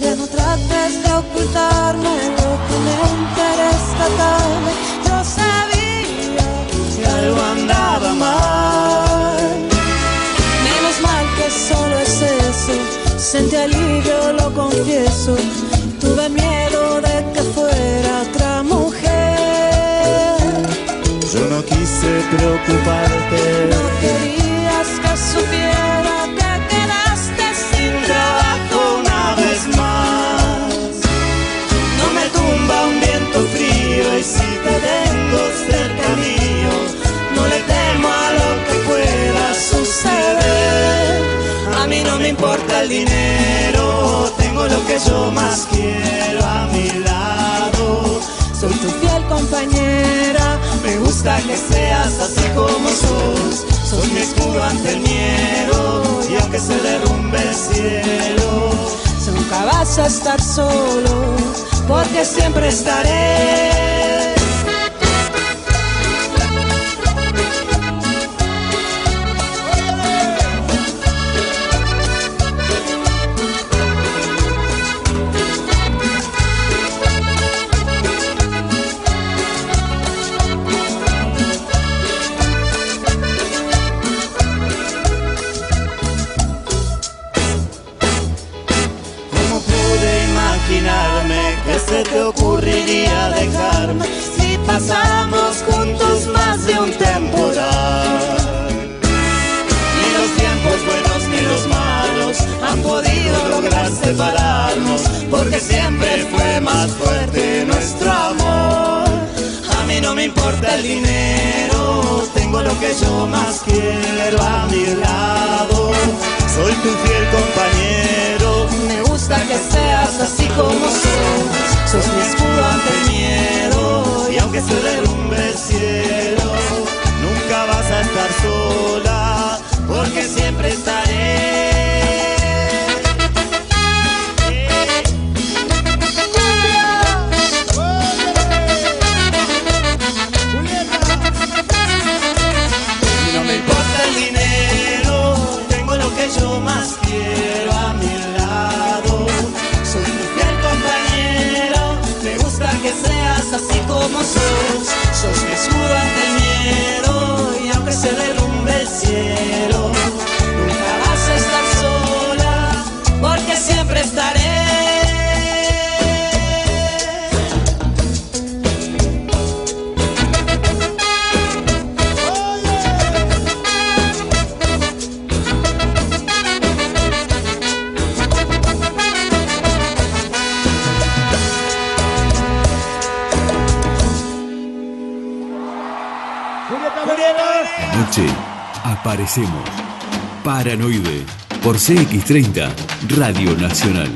Ya no trates de ocultarme lo que me enteré esta tarde. Sentí alivio, lo confieso. Tuve miedo de que fuera otra mujer. Yo no quise preocuparte. No querías que supiera importa el dinero, tengo lo que yo más quiero a mi lado. Soy tu fiel compañera, me gusta que seas así como sos. Sos mi escudo ante el miedo y aunque se derrumbe el cielo. Nunca vas a estar solo, porque siempre estaré. Quiero aparecemos. Paranoide. Por CX30, Radio Nacional.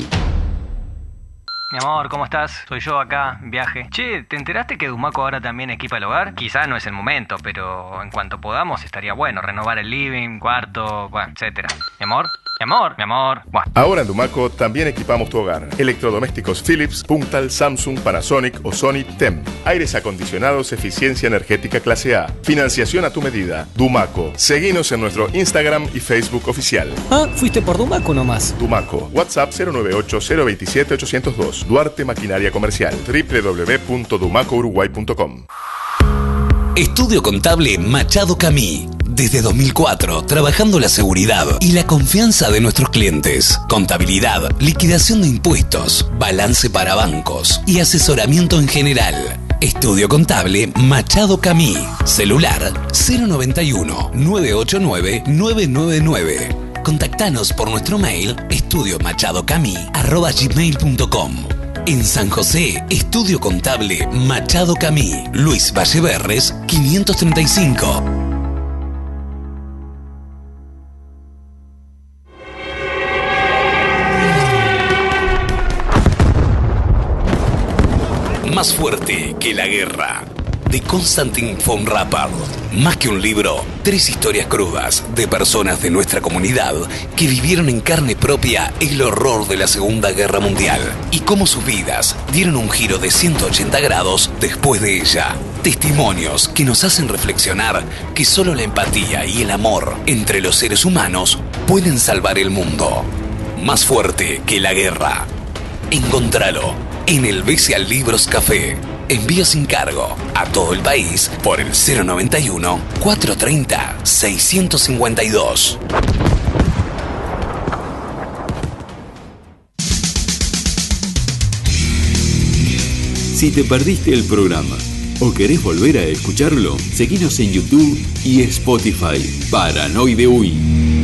Mi amor, ¿cómo estás? Soy yo acá, viaje. Che, ¿te enteraste que Dumaco ahora también equipa el hogar? Quizá no es el momento, pero en cuanto podamos estaría bueno renovar el living, cuarto, bueno, etcétera. Mi amor, mi amor, mi amor. Bueno. Ahora en Dumaco también equipamos tu hogar. Electrodomésticos Philips, Puntal, Samsung, Panasonic o Sony TEM. Aires acondicionados, eficiencia energética clase A. Financiación a tu medida. Dumaco. Seguinos en nuestro Instagram y Facebook oficial. Ah, fuiste por Dumaco nomás. Dumaco. WhatsApp 098-027-802. Duarte Maquinaria Comercial. www.dumacouruguay.com. Estudio Contable Machado Camí. Desde 2004, trabajando la seguridad y la confianza de nuestros clientes. Contabilidad, liquidación de impuestos, balance para bancos y asesoramiento en general. Estudio Contable Machado Camí. Celular 091-989-999. Contactanos por nuestro mail estudiomachadocamí.com. En San José, Estudio Contable Machado Camí. Luis Valleverres, 535. Más fuerte que la guerra. De Constantin von Rappard. Más que un libro, tres historias crudas de personas de nuestra comunidad que vivieron en carne propia el horror de la Segunda Guerra Mundial y cómo sus vidas dieron un giro de 180 grados después de ella. Testimonios que nos hacen reflexionar que solo la empatía y el amor entre los seres humanos pueden salvar el mundo. Más fuerte que la guerra. Encontralo en el Bestial Libros Café. Envío sin cargo a todo el país por el 091 430 652. Si te perdiste el programa o querés volver a escucharlo, seguinos en YouTube y Spotify. Paranoide Uy.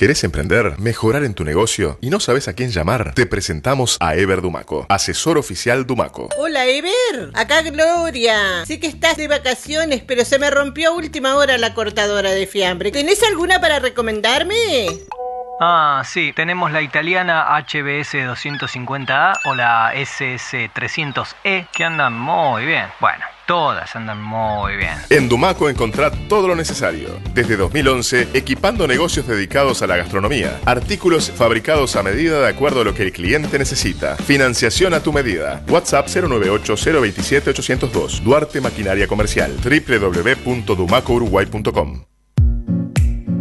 ¿Querés emprender, mejorar en tu negocio y no sabes a quién llamar? Te presentamos a Ever Dumaco, asesor oficial Dumaco. Hola, Ever. Acá Gloria. Sé que estás de vacaciones, pero se me rompió a última hora la cortadora de fiambre. ¿Tenés alguna para recomendarme? Ah, sí, tenemos la italiana HBS 250A o la SS 300E que andan muy bien. Bueno, todas andan muy bien. En Dumaco encontrá todo lo necesario. Desde 2011, equipando negocios dedicados a la gastronomía. Artículos fabricados a medida de acuerdo a lo que el cliente necesita. Financiación a tu medida. WhatsApp 098-027-802. Duarte Maquinaria Comercial. www.dumacouruguay.com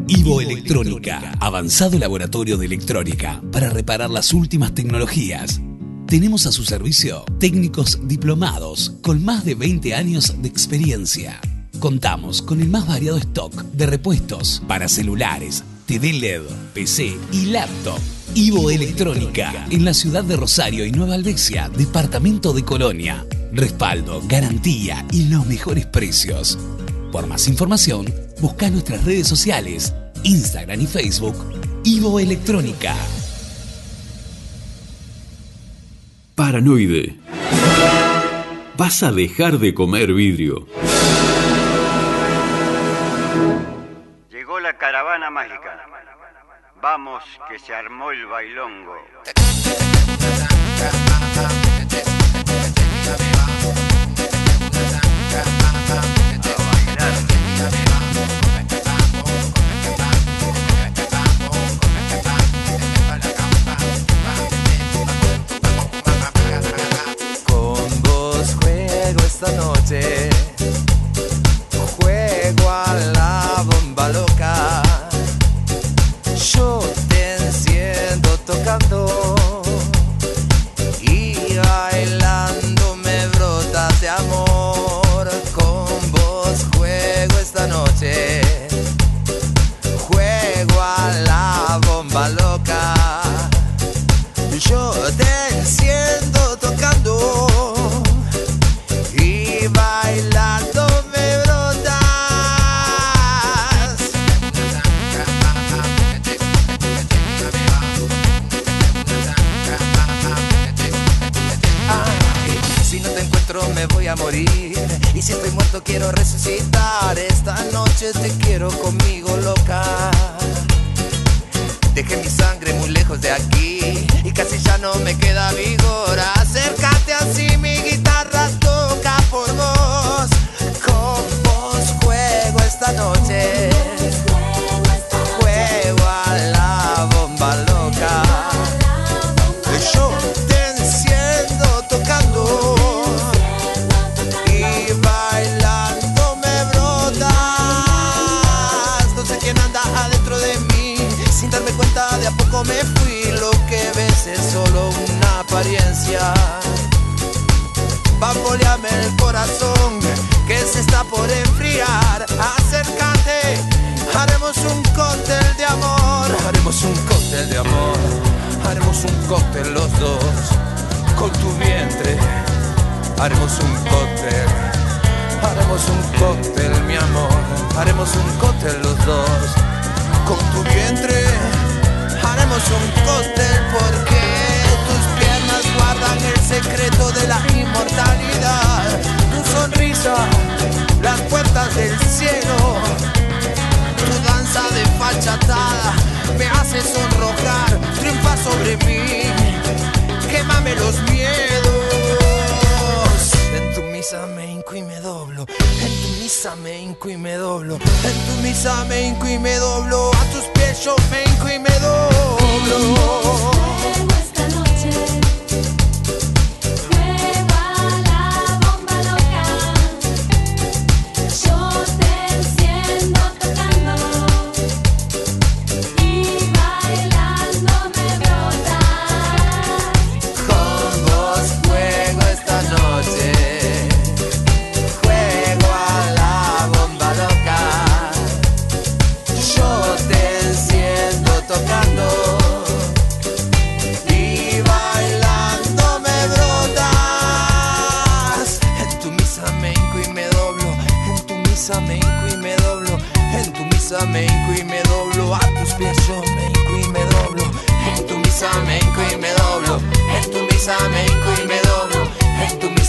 Ivo Electrónica, avanzado laboratorio de electrónica para reparar las últimas tecnologías. Tenemos a su servicio técnicos diplomados con más de 20 años de experiencia. Contamos con el más variado stock de repuestos para celulares, TV LED, PC y laptop. Ivo Electrónica, en la ciudad de Rosario y Nueva Albesia, departamento de Colonia. Respaldo, garantía y los mejores precios. Por más información, busca nuestras redes sociales, Instagram y Facebook, Ivo Electrónica. Paranoide. Vas a dejar de comer vidrio. Llegó la caravana mágica. Vamos, que se armó el bailongo. Esta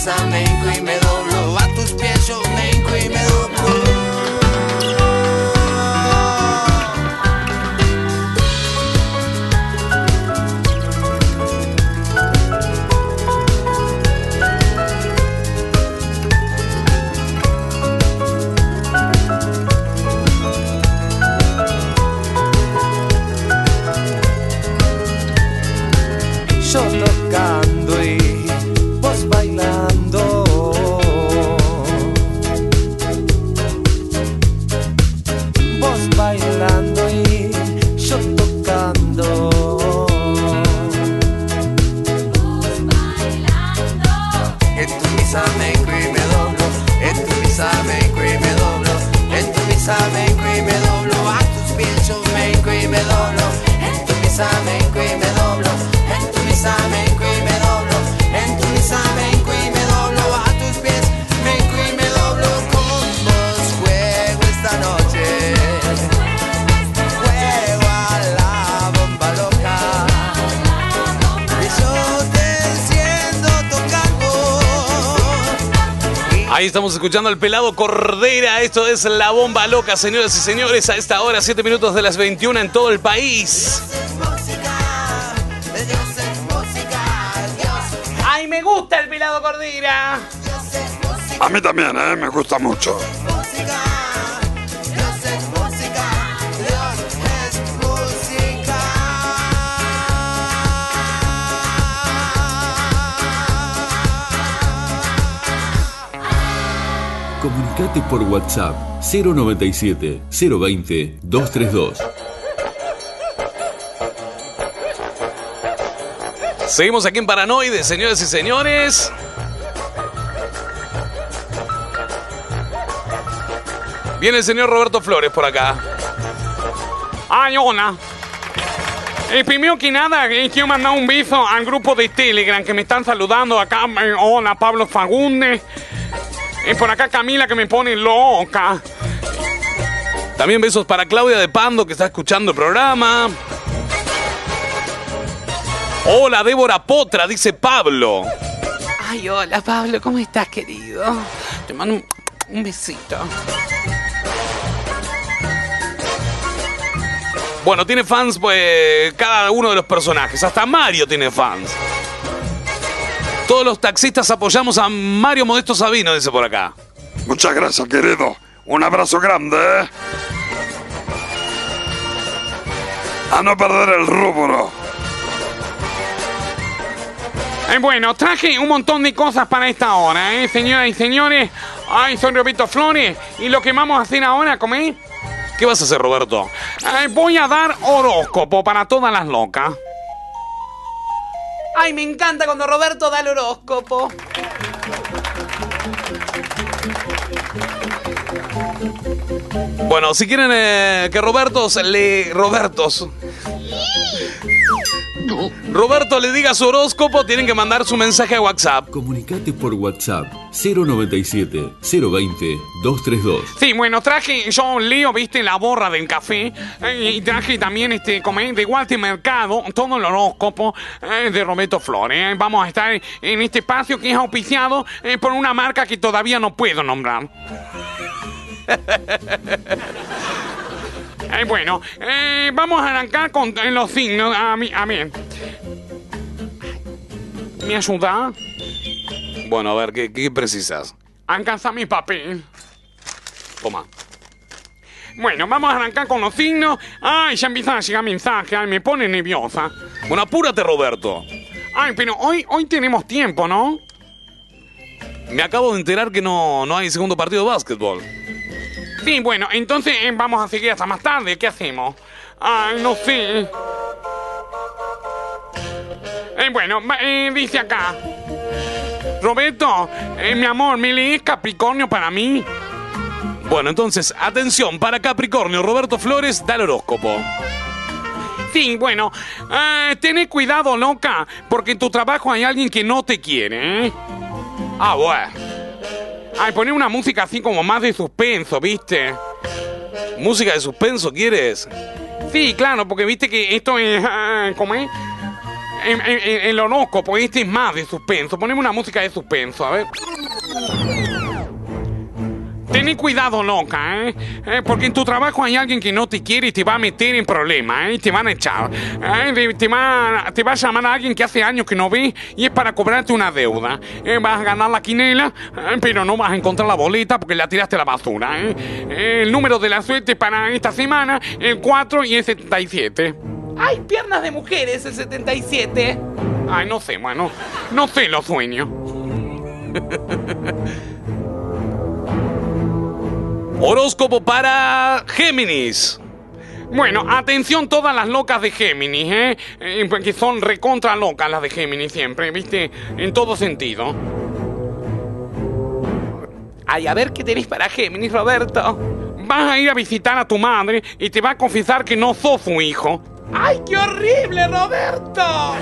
flamenco y me escuchando al pelado Cordera. Esto es La Bomba Loca, señoras y señores. A esta hora, 7 minutos de las 21 en todo el país. ¡Ay, me gusta el pelado Cordera! A mí también, ¿eh? Me gusta mucho. Por WhatsApp 097 020 232. Seguimos aquí en Paranoide, señores y señores. Viene el señor Roberto Flores por acá. Ah, Ay, hola. Eh, primero que nada, eh, quiero mandar un beso al grupo de Telegram que me están saludando acá. Eh, hola, Pablo Fagundes. Es por acá Camila que me pone loca. También besos para Claudia de Pando que está escuchando el programa. Hola Débora Potra, dice Pablo. Ay, hola Pablo, ¿cómo estás querido? Te mando un, besito. Bueno, tiene fans pues, cada uno de los personajes. Hasta Mario tiene fans. Todos los taxistas apoyamos a Mario Modesto Sabino, dice por acá. Muchas gracias, querido. Un abrazo grande, ¿eh? A no perder el rubro. Eh, bueno, traje un montón de cosas para esta hora, ¿eh? Señoras y señores. Ay, soy Roberto Flores. Y lo que vamos a hacer ahora, ¿cómo es? ¿Qué vas a hacer, Roberto? Eh, voy a dar horóscopo para todas las locas. Ay, me encanta cuando Roberto da el horóscopo. Bueno, si quieren eh, que Robertos le. Robertos. Roberto le diga su horóscopo, tienen que mandar su mensaje a WhatsApp. Comunicate por WhatsApp 097 020 232. Sí, bueno, traje, yo leo, viste, la borra del café. eh, y traje también, este, de Walter Mercado, todo el horóscopo eh, de Roberto Flores. eh. Vamos a estar en este espacio que es auspiciado por una marca que todavía no puedo nombrar. (laughs) Eh, bueno, eh, vamos a arrancar con los signos. A mí, a mí. ¿Me ayuda? Bueno, a ver, ¿qué, qué precisas? Alcanza mi papel. Toma. Bueno, vamos a arrancar con los signos. Ay, ya empiezan a llegar mensajes. Ay, me pone nerviosa. Bueno, apúrate, Roberto. Ay, pero hoy, hoy tenemos tiempo, ¿no? Me acabo de enterar que no, no hay segundo partido de básquetbol. Sí, bueno, entonces eh, vamos a seguir hasta más tarde. ¿Qué hacemos? Ay, no sé. Eh, bueno, eh, dice acá. Roberto, eh, mi amor, ¿me lees Capricornio para mí? Bueno, entonces, atención, para Capricornio, Roberto Flores da el horóscopo. Sí, bueno, eh, tené cuidado, loca, porque en tu trabajo hay alguien que no te quiere, ¿eh? Ah, bueno. Ay, poné una música así como más de suspenso, ¿viste? ¿Música de suspenso quieres? Sí, claro, porque viste que esto es. ah, ¿Cómo es? En- en- en- El horóscopo, este es más de suspenso. Poneme una música de suspenso, a ver. Tené cuidado, loca, ¿eh? Eh, Porque en tu trabajo hay alguien que no te quiere y te va a meter en problemas, ¿eh? Y te van a echar. ¿eh? Te, va, te va a llamar a alguien que hace años que no ve y es para cobrarte una deuda. ¿eh? Vas a ganar la quinela, ¿eh? pero no vas a encontrar la boleta porque la tiraste a la basura, ¿eh? El número de la suerte para esta semana, el 4 y el 77. Ay, piernas de mujeres, el 77. Ay, no sé, bueno, no sé los sueños. (laughs) Horóscopo para Géminis. Bueno, atención todas las locas de Géminis, ¿eh? Eh, Porque son recontra locas las de Géminis siempre, ¿viste? En todo sentido. Ay, a ver qué tenés para Géminis, Roberto. Vas a ir a visitar a tu madre y te va a confesar que no sos su hijo. ¡Ay, qué horrible, Roberto!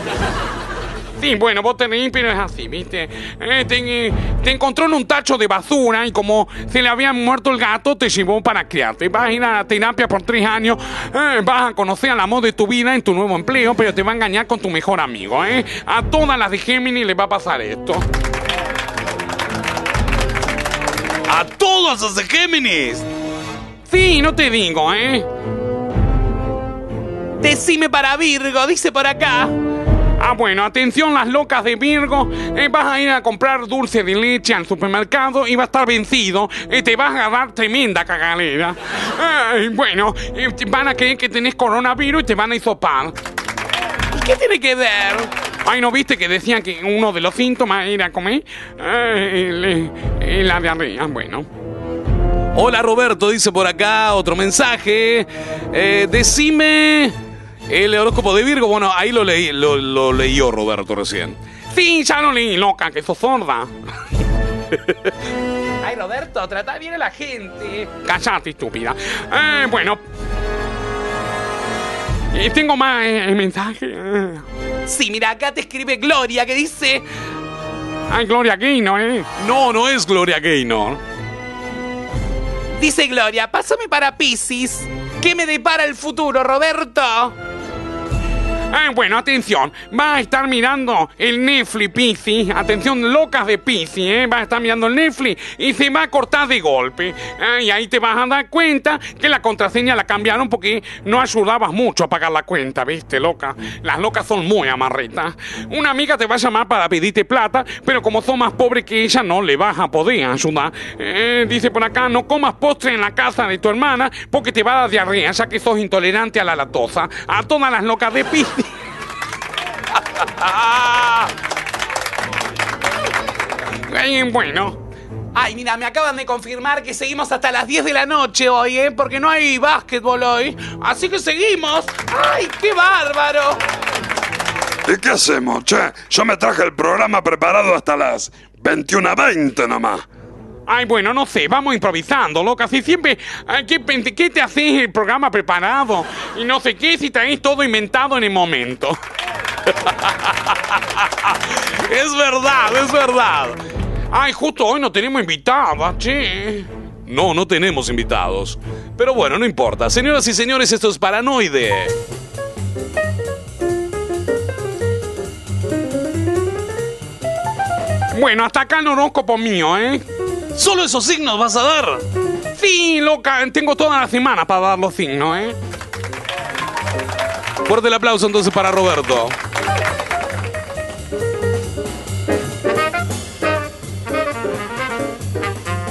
Sí, bueno, vos te reís, pero es así, ¿viste? Eh, te, te encontró en un tacho de basura y como se le había muerto el gato, te llevó para criarte. Vas a ir a la terapia por tres años, eh, vas a conocer al amor de tu vida en tu nuevo empleo, pero te va a engañar con tu mejor amigo, ¿eh? A todas las de Géminis les va a pasar esto. ¡A todos los de Géminis! Sí, no te digo, ¿eh? Decime para Virgo, dice por acá. Ah, bueno, atención las locas de Virgo. Eh, vas a ir a comprar dulce de leche al supermercado y va a estar vencido. Eh, te vas a agarrar tremenda cagalera. Bueno, eh, van a creer que tenés coronavirus y te van a hisopar. ¿Y qué tiene que ver? Ay, ¿no viste que decían que uno de los síntomas era comer? Eh, la diarrea, bueno. Hola Roberto, dice por acá otro mensaje. Decime el horóscopo de Virgo. Bueno, ahí lo leí, lo, lo leyó Roberto recién. Sí, ya lo leí, loca, que sos sorda. (laughs) Ay, Roberto, trata bien a la gente. Callate, estúpida. Eh, bueno. Eh, tengo más eh, mensajes. Eh. Sí, mira, acá te escribe Gloria que dice. Ay, Gloria Gaynor, ¿eh? No, no es Gloria Gaynor. Dice Gloria, pásame para Pisces. ¿Qué me depara el futuro, Roberto? Ah, bueno, atención. Va a estar mirando el Netflix Pizzi. Atención, locas de Pizzi, ¿eh? Va a estar mirando el Netflix y se va a cortar de golpe. Ah, y ahí te vas a dar cuenta que la contraseña la cambiaron porque no ayudabas mucho a pagar la cuenta, ¿viste, loca? Las locas son muy amarretas. Una amiga te va a llamar para pedirte plata, pero como sos más pobre que ella, no le vas a poder ayudar. Eh, dice por acá, no comas postre en la casa de tu hermana porque te va a dar diarrea, ya que sos intolerante a la lactosa. A todas las locas de Pizzi. Ay, bueno. Ay, mira, me acaban de confirmar que seguimos hasta las 10 de la noche hoy, ¿eh? Porque no hay básquetbol hoy. Así que seguimos. ¡Ay, qué bárbaro! ¿Y qué hacemos, che? Yo me traje el programa preparado hasta las 21.20 nomás. Ay, bueno, no sé, vamos improvisando, loca. Si siempre, ay, ¿qué, qué te haces el programa preparado? Y no sé qué, si traes todo inventado en el momento. (laughs) es verdad, es verdad. Ay, justo hoy no tenemos invitada, che. No, no tenemos invitados. Pero bueno, no importa. Señoras y señores, esto es Paranoide. Bueno, hasta acá el horóscopo mío, ¿eh? ¿Solo esos signos vas a dar? Sí, loca, tengo toda la semana para dar los signos, ¿eh? Fuerte el aplauso entonces para Roberto.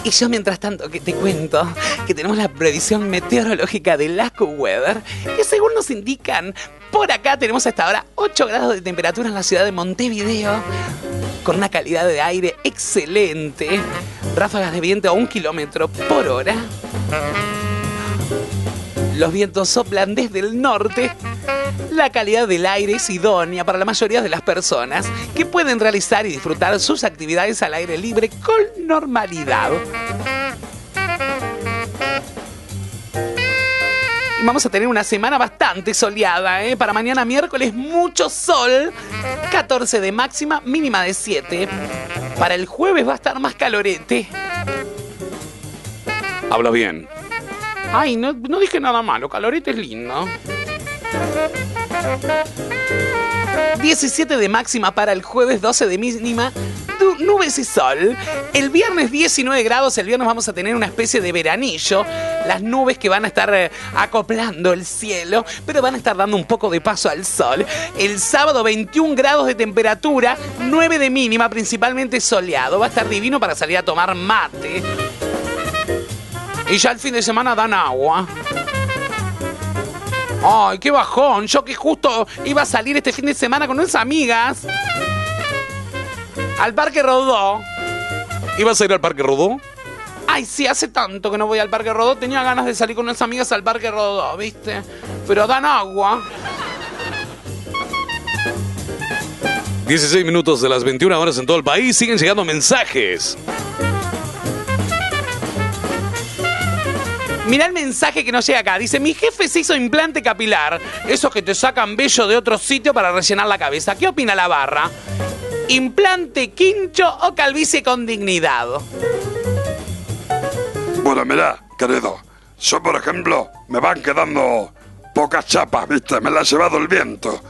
Y yo mientras tanto que te cuento que tenemos la previsión meteorológica del AccuWeather, que según nos indican, por acá tenemos hasta ahora 8 grados de temperatura en la ciudad de Montevideo, con una calidad de aire excelente, ráfagas de viento a un kilómetro por hora. Los vientos soplan desde el norte. La calidad del aire es idónea para la mayoría de las personas que pueden realizar y disfrutar sus actividades al aire libre con normalidad. Vamos a tener una semana bastante soleada, ¿eh? Para mañana miércoles mucho sol, 14 de máxima, mínima de 7. Para el jueves va a estar más calorete. Habla bien. Ay, no, no dije nada malo, calorete es lindo. 17 de máxima para el jueves, 12 de mínima, nubes y sol. El viernes 19 grados, el viernes vamos a tener una especie de veranillo. Las nubes que van a estar eh, acoplando el cielo, pero van a estar dando un poco de paso al sol. El sábado 21 grados de temperatura, 9 de mínima, principalmente soleado. Va a estar divino para salir a tomar mate. Y ya el fin de semana dan agua. Ay, qué bajón. Yo que justo iba a salir este fin de semana con unas amigas. Al Parque Rodó. ¿Ibas a ir al Parque Rodó? Ay, sí, hace tanto que no voy al Parque Rodó. Tenía ganas de salir con unas amigas al Parque Rodó, ¿viste? Pero dan agua. 16 minutos de las 21 horas en todo el país. Siguen llegando mensajes. Mirá el mensaje que nos llega acá. Dice, mi jefe se hizo implante capilar. Esos que te sacan vello de otro sitio para rellenar la cabeza. ¿Qué opina la barra? ¿Implante quincho o calvicie con dignidad? Bueno, mirá, querido, yo por ejemplo me van quedando pocas chapas, ¿viste? Me la ha llevado el viento.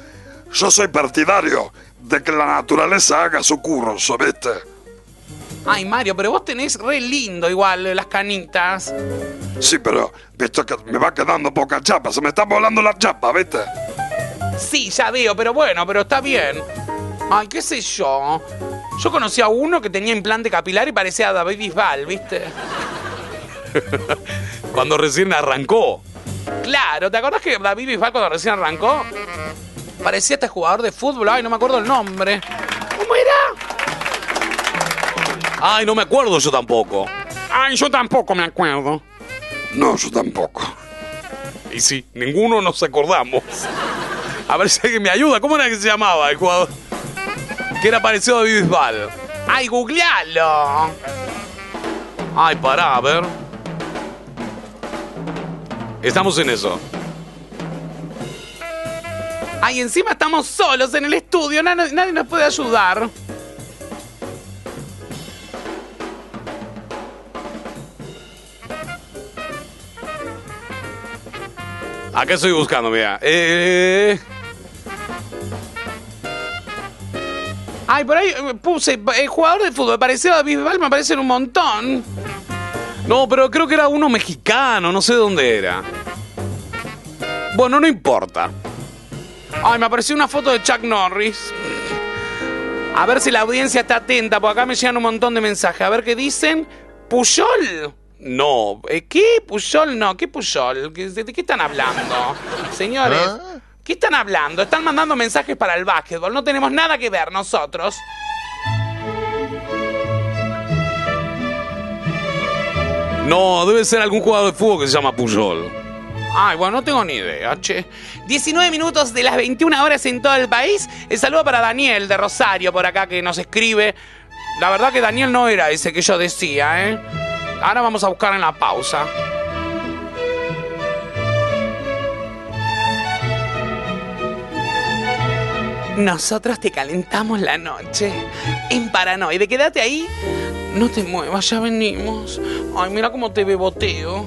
Yo soy partidario de que la naturaleza haga su curso, ¿viste? Ay, Mario, pero vos tenés re lindo igual eh, las canitas. Sí, pero, viste que me va quedando poca chapa, se me está volando la chapa, ¿viste? Sí, ya veo, pero bueno, pero está bien. Ay, qué sé yo. Yo conocí a uno que tenía implante capilar y parecía David Bisbal, ¿viste? (laughs) Cuando recién arrancó. Claro, ¿te acordás que David Bisbal cuando recién arrancó? Parecía este jugador de fútbol, ay, no me acuerdo el nombre. ¿Cómo era? Ay, no me acuerdo yo tampoco. Ay, yo tampoco me acuerdo. No, yo tampoco. Y sí, ninguno nos acordamos. A ver si alguien me ayuda. ¿Cómo era que se llamaba el jugador? Que era parecido a Bisbal. Ay, googlealo. Ay, pará, a ver. Estamos en eso. Ay, encima estamos solos en el estudio, na- nadie nos puede ayudar. ¿A qué estoy buscando? Mira. Eh... Ay, por ahí eh, puse eh, jugador de fútbol. Parecía David Bisbal, me aparecen un montón. No, pero creo que era uno mexicano, no sé dónde era. Bueno, no importa. Ay, me apareció una foto de Chuck Norris. A ver si la audiencia está atenta, porque acá me llegan un montón de mensajes. A ver qué dicen. Puyol. No. Eh, ¿Qué? ¿Puyol? No. ¿Qué Puyol? ¿Qué- ¿De qué están hablando? Señores, ¿qué están hablando? Están mandando mensajes para el básquetbol. No tenemos nada que ver nosotros. No, debe ser algún jugador de fútbol que se llama Puyol. Ay, bueno, no tengo ni idea, che. 19 minutos de las 21 horas en todo el país. El saludo para Daniel de Rosario por acá que nos escribe. La verdad que Daniel no era ese que yo decía, ¿eh? Ahora vamos a buscar en la pausa. Nosotros te calentamos la noche. En paranoide. Quédate ahí. No te muevas, ya venimos. Ay, mira cómo te beboteo.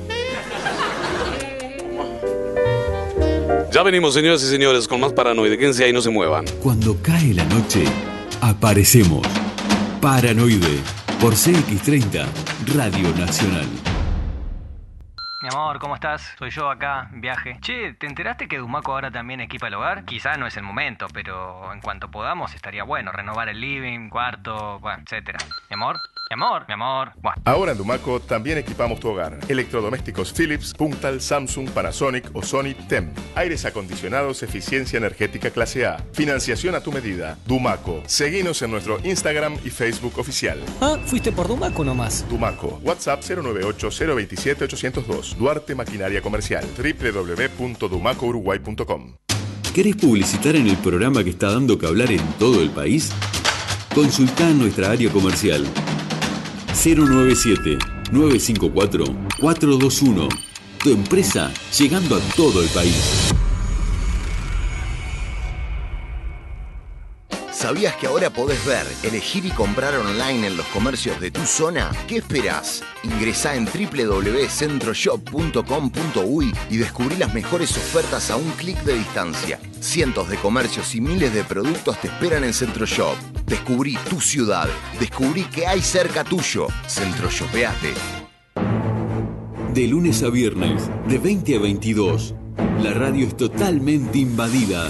Ya venimos, señoras y señores, con más paranoide. Quédense ahí, no se muevan. Cuando cae la noche, aparecemos. Paranoide, por CX30, Radio Nacional. Mi amor, ¿cómo estás? Soy yo acá, viaje. Che, ¿te enteraste que Dumaco ahora también equipa el hogar? Quizá no es el momento, pero en cuanto podamos estaría bueno renovar el living, cuarto, bueno, etcétera. Mi amor, mi amor, mi amor. Bueno. Ahora en Dumaco también equipamos tu hogar. Electrodomésticos Philips, Puntal, Samsung, Panasonic o Sony TEM. Aires acondicionados, eficiencia energética clase A. Financiación a tu medida. Dumaco. Seguinos en nuestro Instagram y Facebook oficial. Ah, fuiste por Dumaco nomás. Dumaco. WhatsApp 098-027-802. Duarte Maquinaria Comercial. www.dumacouruguay.com. ¿Querés publicitar en el programa que está dando que hablar en todo el país? Consultá nuestra área comercial 097-954-421. Tu empresa llegando a todo el país. ¿Sabías que ahora podés ver, elegir y comprar online en los comercios de tu zona? ¿Qué esperás? Ingresá en www.centroshop.com.uy y descubrí las mejores ofertas a un clic de distancia. Cientos de comercios y miles de productos te esperan en CentroShop. Descubrí tu ciudad. Descubrí que hay cerca tuyo. Centroshopeate. De lunes a viernes, de 20 a 22, la radio es totalmente invadida.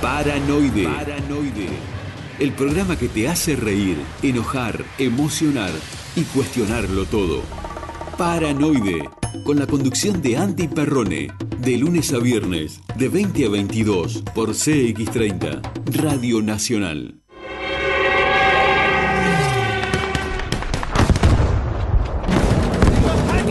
Paranoide. Paranoide. El programa que te hace reír, enojar, emocionar y cuestionarlo todo. Paranoide. Con la conducción de Andy Perrone. De lunes a viernes, de 20 a 22, por CX30, Radio Nacional.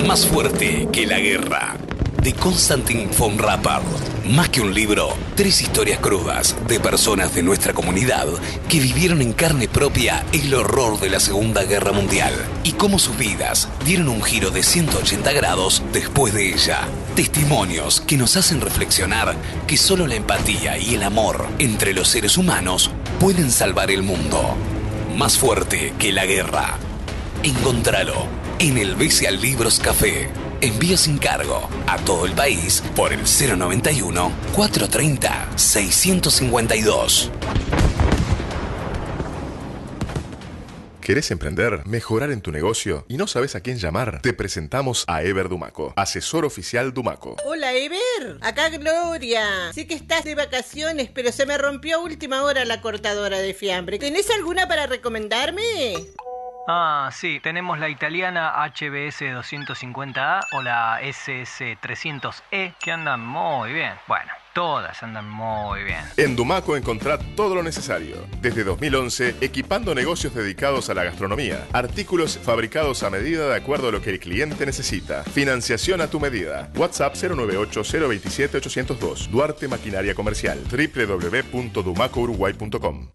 Más fuerte que la guerra. De Konstantin von Rappard. Más que un libro, tres historias crudas de personas de nuestra comunidad que vivieron en carne propia el horror de la Segunda Guerra Mundial y cómo sus vidas dieron un giro de 180 grados después de ella. Testimonios que nos hacen reflexionar que solo la empatía y el amor entre los seres humanos pueden salvar el mundo. Más fuerte que la guerra. Encontralo en el Bestial Libros Café. Envío sin cargo a todo el país por el 091 430 652. ¿Querés emprender, mejorar en tu negocio y no sabes a quién llamar? Te presentamos a Ever Dumaco, asesor oficial Dumaco. Hola, Ever. Acá Gloria. Sé que estás de vacaciones, pero se me rompió a última hora la cortadora de fiambre. ¿Tenés alguna para recomendarme? Ah, sí, tenemos la italiana HBS 250A o la SS 300E que andan muy bien. Bueno, todas andan muy bien. En Dumaco encontrá todo lo necesario. Desde 2011, equipando negocios dedicados a la gastronomía. Artículos fabricados a medida de acuerdo a lo que el cliente necesita. Financiación a tu medida. WhatsApp 098-027-802. Duarte Maquinaria Comercial. www.dumacouruguay.com.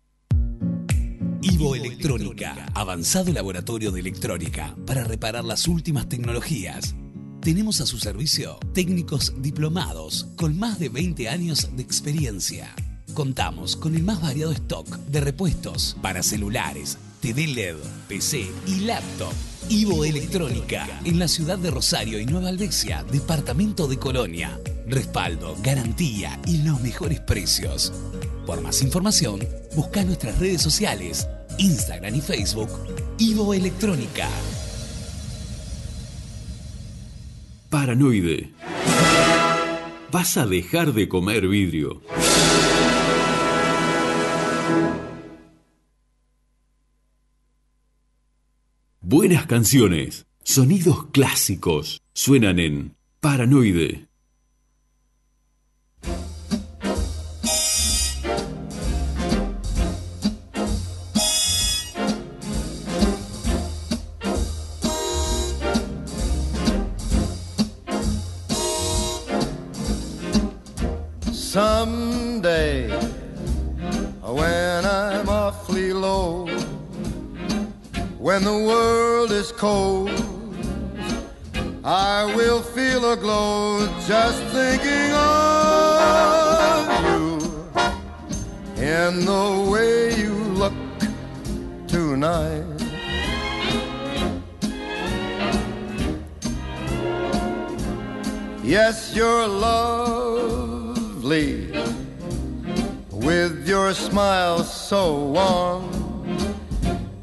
Ivo Electrónica, avanzado laboratorio de electrónica para reparar las últimas tecnologías. Tenemos a su servicio técnicos diplomados con más de 20 años de experiencia. Contamos con el más variado stock de repuestos para celulares, TV LED, PC y laptop. Ivo Electrónica, en la ciudad de Rosario y Nueva Albesia, departamento de Colonia. Respaldo, garantía y los mejores precios. Por más información, busca nuestras redes sociales, Instagram y Facebook, Ivo Electrónica. Paranoide. Vas a dejar de comer vidrio. Buenas canciones, sonidos clásicos, suenan en Paranoide. When the world is cold, I will feel a glow just thinking of you. And the way you look tonight. Yes, you're lovely with your smile so warm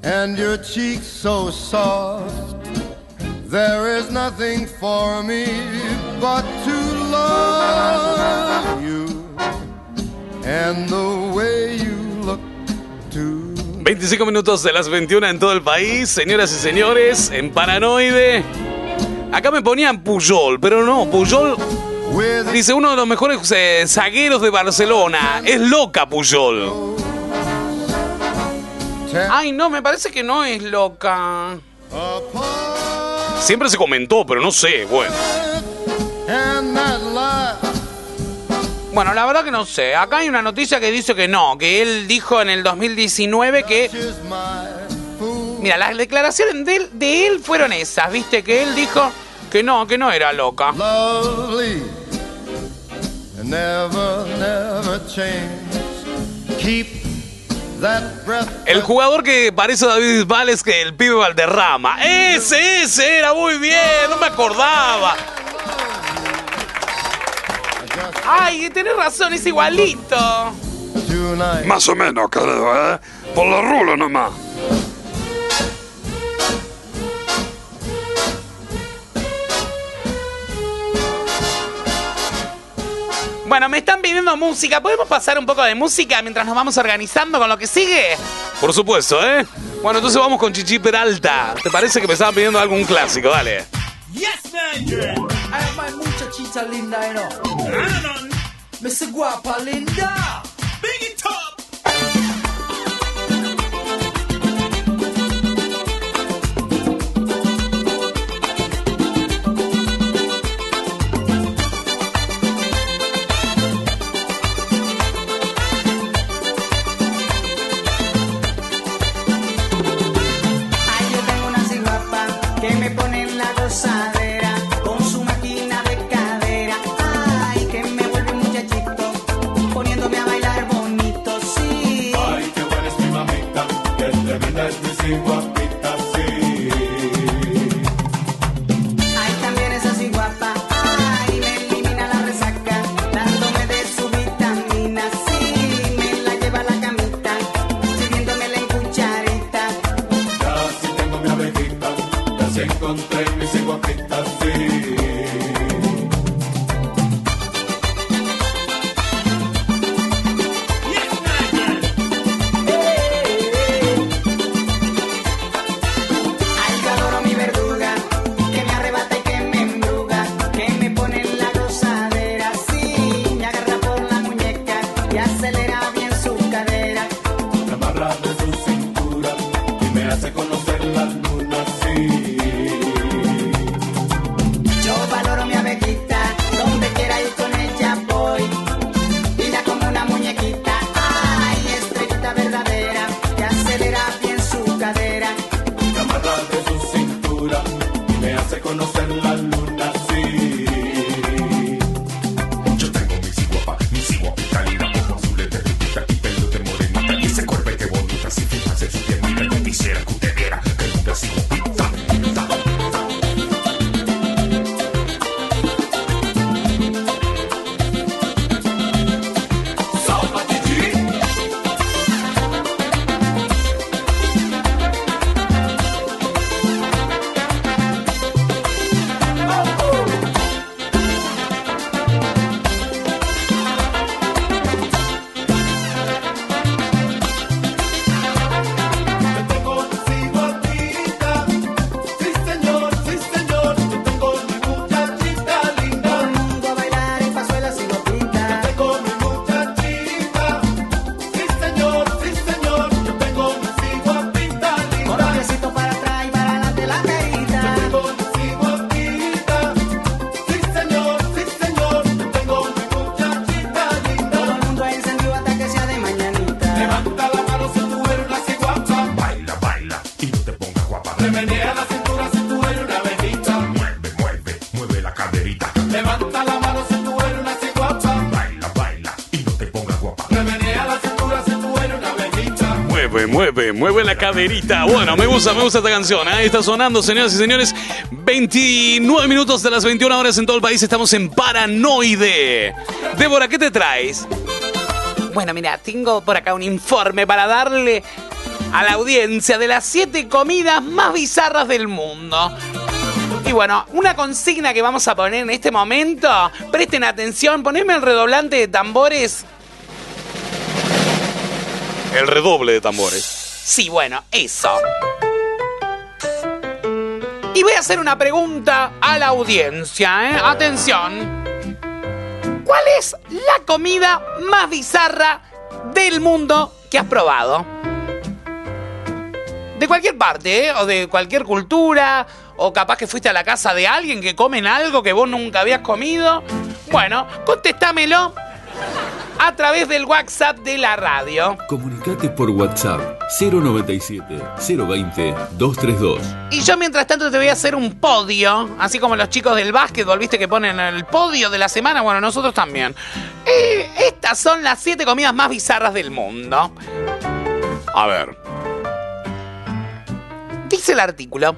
and your cheeks so soft. There is nothing for me but to love you and the way you look too. 25 minutos de las 21 en todo el país, señoras y señores, en Paranoide. Acá me ponían Puyol, pero no, Puyol dice uno de los mejores eh, zagueros de Barcelona. Es loca Puyol. Ay, no, me parece que no es loca. Siempre se comentó, pero no sé, bueno. Bueno, la verdad que no sé. Acá hay una noticia que dice que no, que él dijo en el 2019 que... Mira, las declaraciones de él, de él fueron esas, ¿viste? Que él dijo que no, que no era loca. lovely never, never change. Keep. El jugador que parece David Bisbal es que el pibe Valderrama. Ese, ese era muy bien, no me acordaba. Ay, tenés razón, es igualito. Más o menos, creo, ¿eh? Por los rulos nomás. Bueno, me están pidiendo música. ¿Podemos pasar un poco de música mientras nos vamos organizando con lo que sigue? Por supuesto, ¿eh? Bueno, entonces vamos con Chichi Peralta. ¿Te parece que me estaban pidiendo algún clásico? Dale. Yes, man. I have my muchachita linda, you know. Mr. Guapa Linda. Bueno, me gusta, me gusta esta canción. ¿eh? Está sonando, señoras y señores. 29 minutos de las 21 horas en todo el país. Estamos en Paranoide. Débora, ¿qué te traes? Bueno, mira, tengo por acá un informe para darle a la audiencia de las siete comidas más bizarras del mundo. Y bueno, una consigna que vamos a poner en este momento. Presten atención, poneme el redoblante de tambores. El redoble de tambores. Sí, bueno, eso. Y voy a hacer una pregunta a la audiencia, ¿eh? Atención. ¿Cuál es la comida más bizarra del mundo que has probado? De cualquier parte, ¿eh? O de cualquier cultura. O capaz que fuiste a la casa de alguien que comen algo que vos nunca habías comido. Bueno, contéstamelo a través del WhatsApp de la radio. Comunicate por WhatsApp 097 020 232. Y yo mientras tanto te voy a hacer un podio, así como los chicos del básquetbol, viste que ponen el podio de la semana, bueno, nosotros también. Eh, estas son las siete comidas más bizarras del mundo. A ver. Dice el artículo,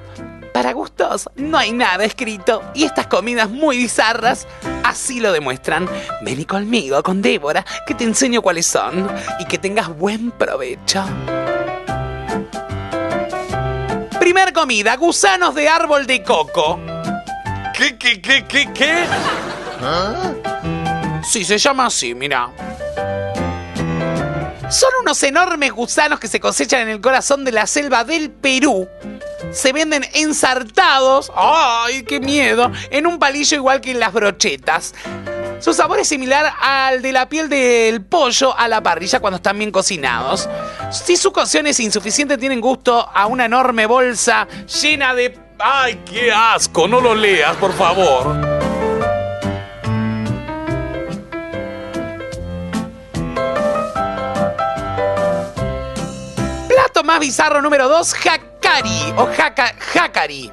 para gustos no hay nada escrito y estas comidas muy bizarras así lo demuestran. Vení conmigo, con Débora, que te enseño cuáles son y que tengas buen provecho. Primer comida, gusanos de árbol de coco. ¿Qué, qué, qué, qué, qué? Sí, se llama así, mira. Son unos enormes gusanos que se cosechan en el corazón de la selva del Perú. Se venden ensartados, ¡ay, qué miedo! En un palillo igual que en las brochetas. Su sabor es similar al de la piel del pollo a la parrilla cuando están bien cocinados. Si su cocción es insuficiente, tienen gusto a una enorme bolsa llena de... ¡Ay, qué asco! No lo leas, por favor. Plato más bizarro número 2, jacari o jacari.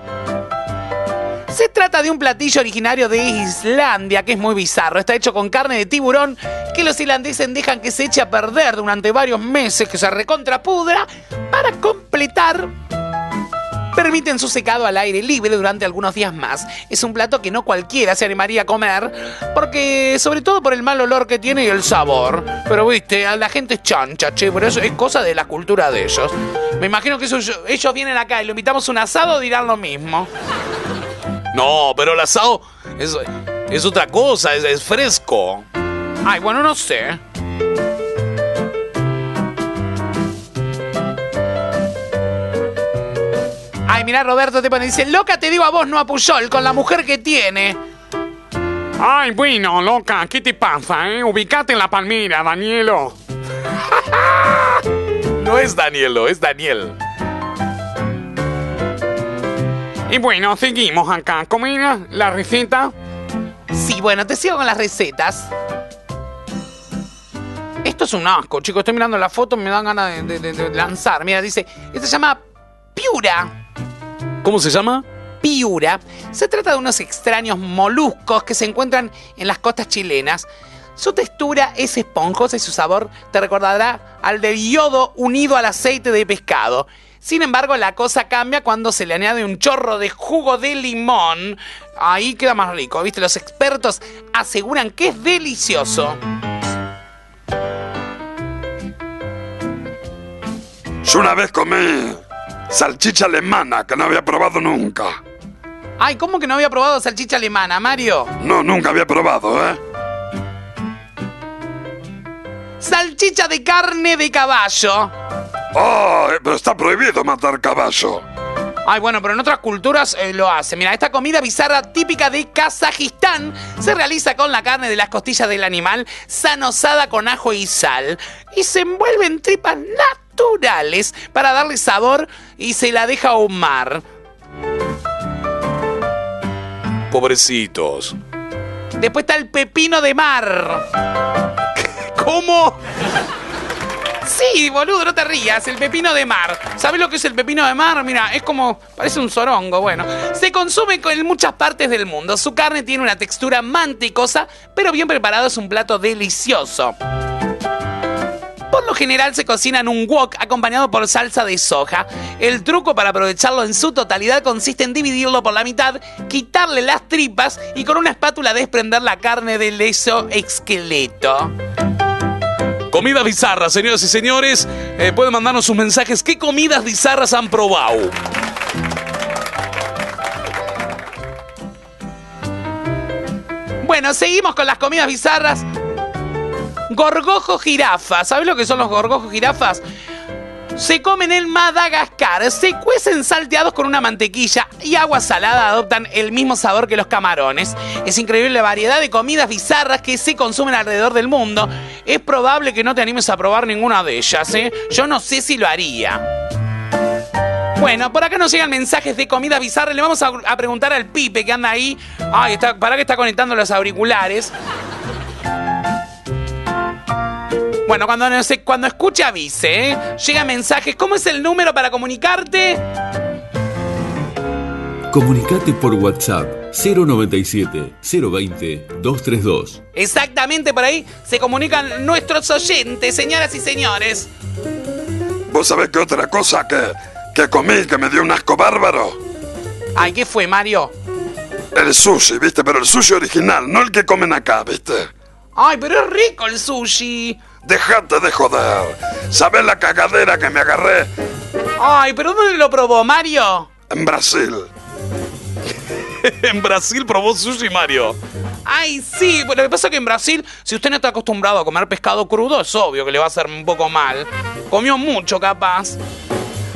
Se trata de un platillo originario de Islandia que es muy bizarro. Está hecho con carne de tiburón que los islandeses dejan que se eche a perder durante varios meses, que se recontrapudra, para completar permiten su secado al aire libre durante algunos días más. Es un plato que no cualquiera se animaría a comer, porque sobre todo por el mal olor que tiene y el sabor. Pero viste, a la gente es chancha, che, pero eso es cosa de la cultura de ellos. Me imagino que eso- ellos vienen acá y lo invitamos a un asado, dirán lo mismo. No, pero el asado es, es otra cosa, es, es fresco. Ay, bueno, no sé. Ay, mira, Roberto te pone, dice, loca te digo a vos, no a Puyol, con la mujer que tiene. Ay, bueno, loca, ¿qué te pasa, eh? Ubicate en la palmera, Danielo. (laughs) No es Danielo, es Daniel. Y bueno, seguimos acá. ¿Cómo era la receta? Sí, bueno, te sigo con las recetas. Esto es un asco, chicos. Estoy mirando la foto, me dan ganas de, de- de- de lanzar. Mira, dice, esto se llama piura. ¿Cómo se llama? Piura. Se trata de unos extraños moluscos que se encuentran en las costas chilenas. Su textura es esponjosa y su sabor te recordará al del yodo unido al aceite de pescado. Sin embargo, la cosa cambia cuando se le añade un chorro de jugo de limón. Ahí queda más rico, ¿viste? Los expertos aseguran que es delicioso. Yo una vez comí salchicha alemana que no había probado nunca. Ay, ¿cómo que no había probado salchicha alemana, Mario? No, nunca había probado, ¿eh? Salchicha de carne de caballo. Oh, eh, pero está prohibido matar caballo. Ay, bueno, pero en otras culturas eh, lo hacen. Mira, esta comida bizarra típica de Kazajistán se realiza con la carne de las costillas del animal sanosada con ajo y sal y se envuelve en tripas naturales para darle sabor y se la deja ahumar. Pobrecitos. Después está el pepino de mar. (laughs) ¿Cómo? Sí, boludo, no te rías. El pepino de mar. ¿Sabes lo que es el pepino de mar? Mira, es como. Parece un zorongo. Bueno, se consume en muchas partes del mundo. Su carne tiene una textura mantecosa, pero bien preparado es un plato delicioso. Por lo general se cocina en un wok acompañado por salsa de soja. El truco para aprovecharlo en su totalidad consiste en dividirlo por la mitad, quitarle las tripas y con una espátula desprender la carne del eso esqueleto. Comidas bizarras, señoras y señores. Eh, pueden mandarnos sus mensajes. ¿Qué comidas bizarras han probado? Bueno, seguimos con las comidas bizarras. Gorgojo jirafa. ¿Sabes lo que son los gorgojos jirafas? Se comen en Madagascar, se cuecen salteados con una mantequilla y agua salada adoptan el mismo sabor que los camarones. Es increíble la variedad de comidas bizarras que se consumen alrededor del mundo. Es probable que no te animes a probar ninguna de ellas, ¿eh? Yo no sé si lo haría. Bueno, por acá nos llegan mensajes de comida bizarra. Le vamos a, preguntar al Pipe que anda ahí. Ay, está, para que está conectando los auriculares. Bueno, cuando, no sé, cuando escuche avise, ¿eh? Llega mensajes. ¿Cómo es el número para comunicarte? Comunicate por WhatsApp 097 020 232. Exactamente por ahí se comunican nuestros oyentes, señoras y señores. ¿Vos sabés qué otra cosa que, que comí que me dio un asco bárbaro? Ay, ¿qué fue, Mario? El sushi, ¿viste? Pero el sushi original, no el que comen acá, ¿viste? Ay, pero es rico el sushi. Dejate de joder. ¿Sabés la cagadera que me agarré Ay, pero ¿dónde lo probó, Mario? en Brasil? (laughs) en Brasil probó sushi, Mario. Ay, sí, pero lo que pasa es que en Brasil, si usted no está acostumbrado a comer pescado crudo, es obvio que le va a hacer un poco mal. Comió mucho, capaz.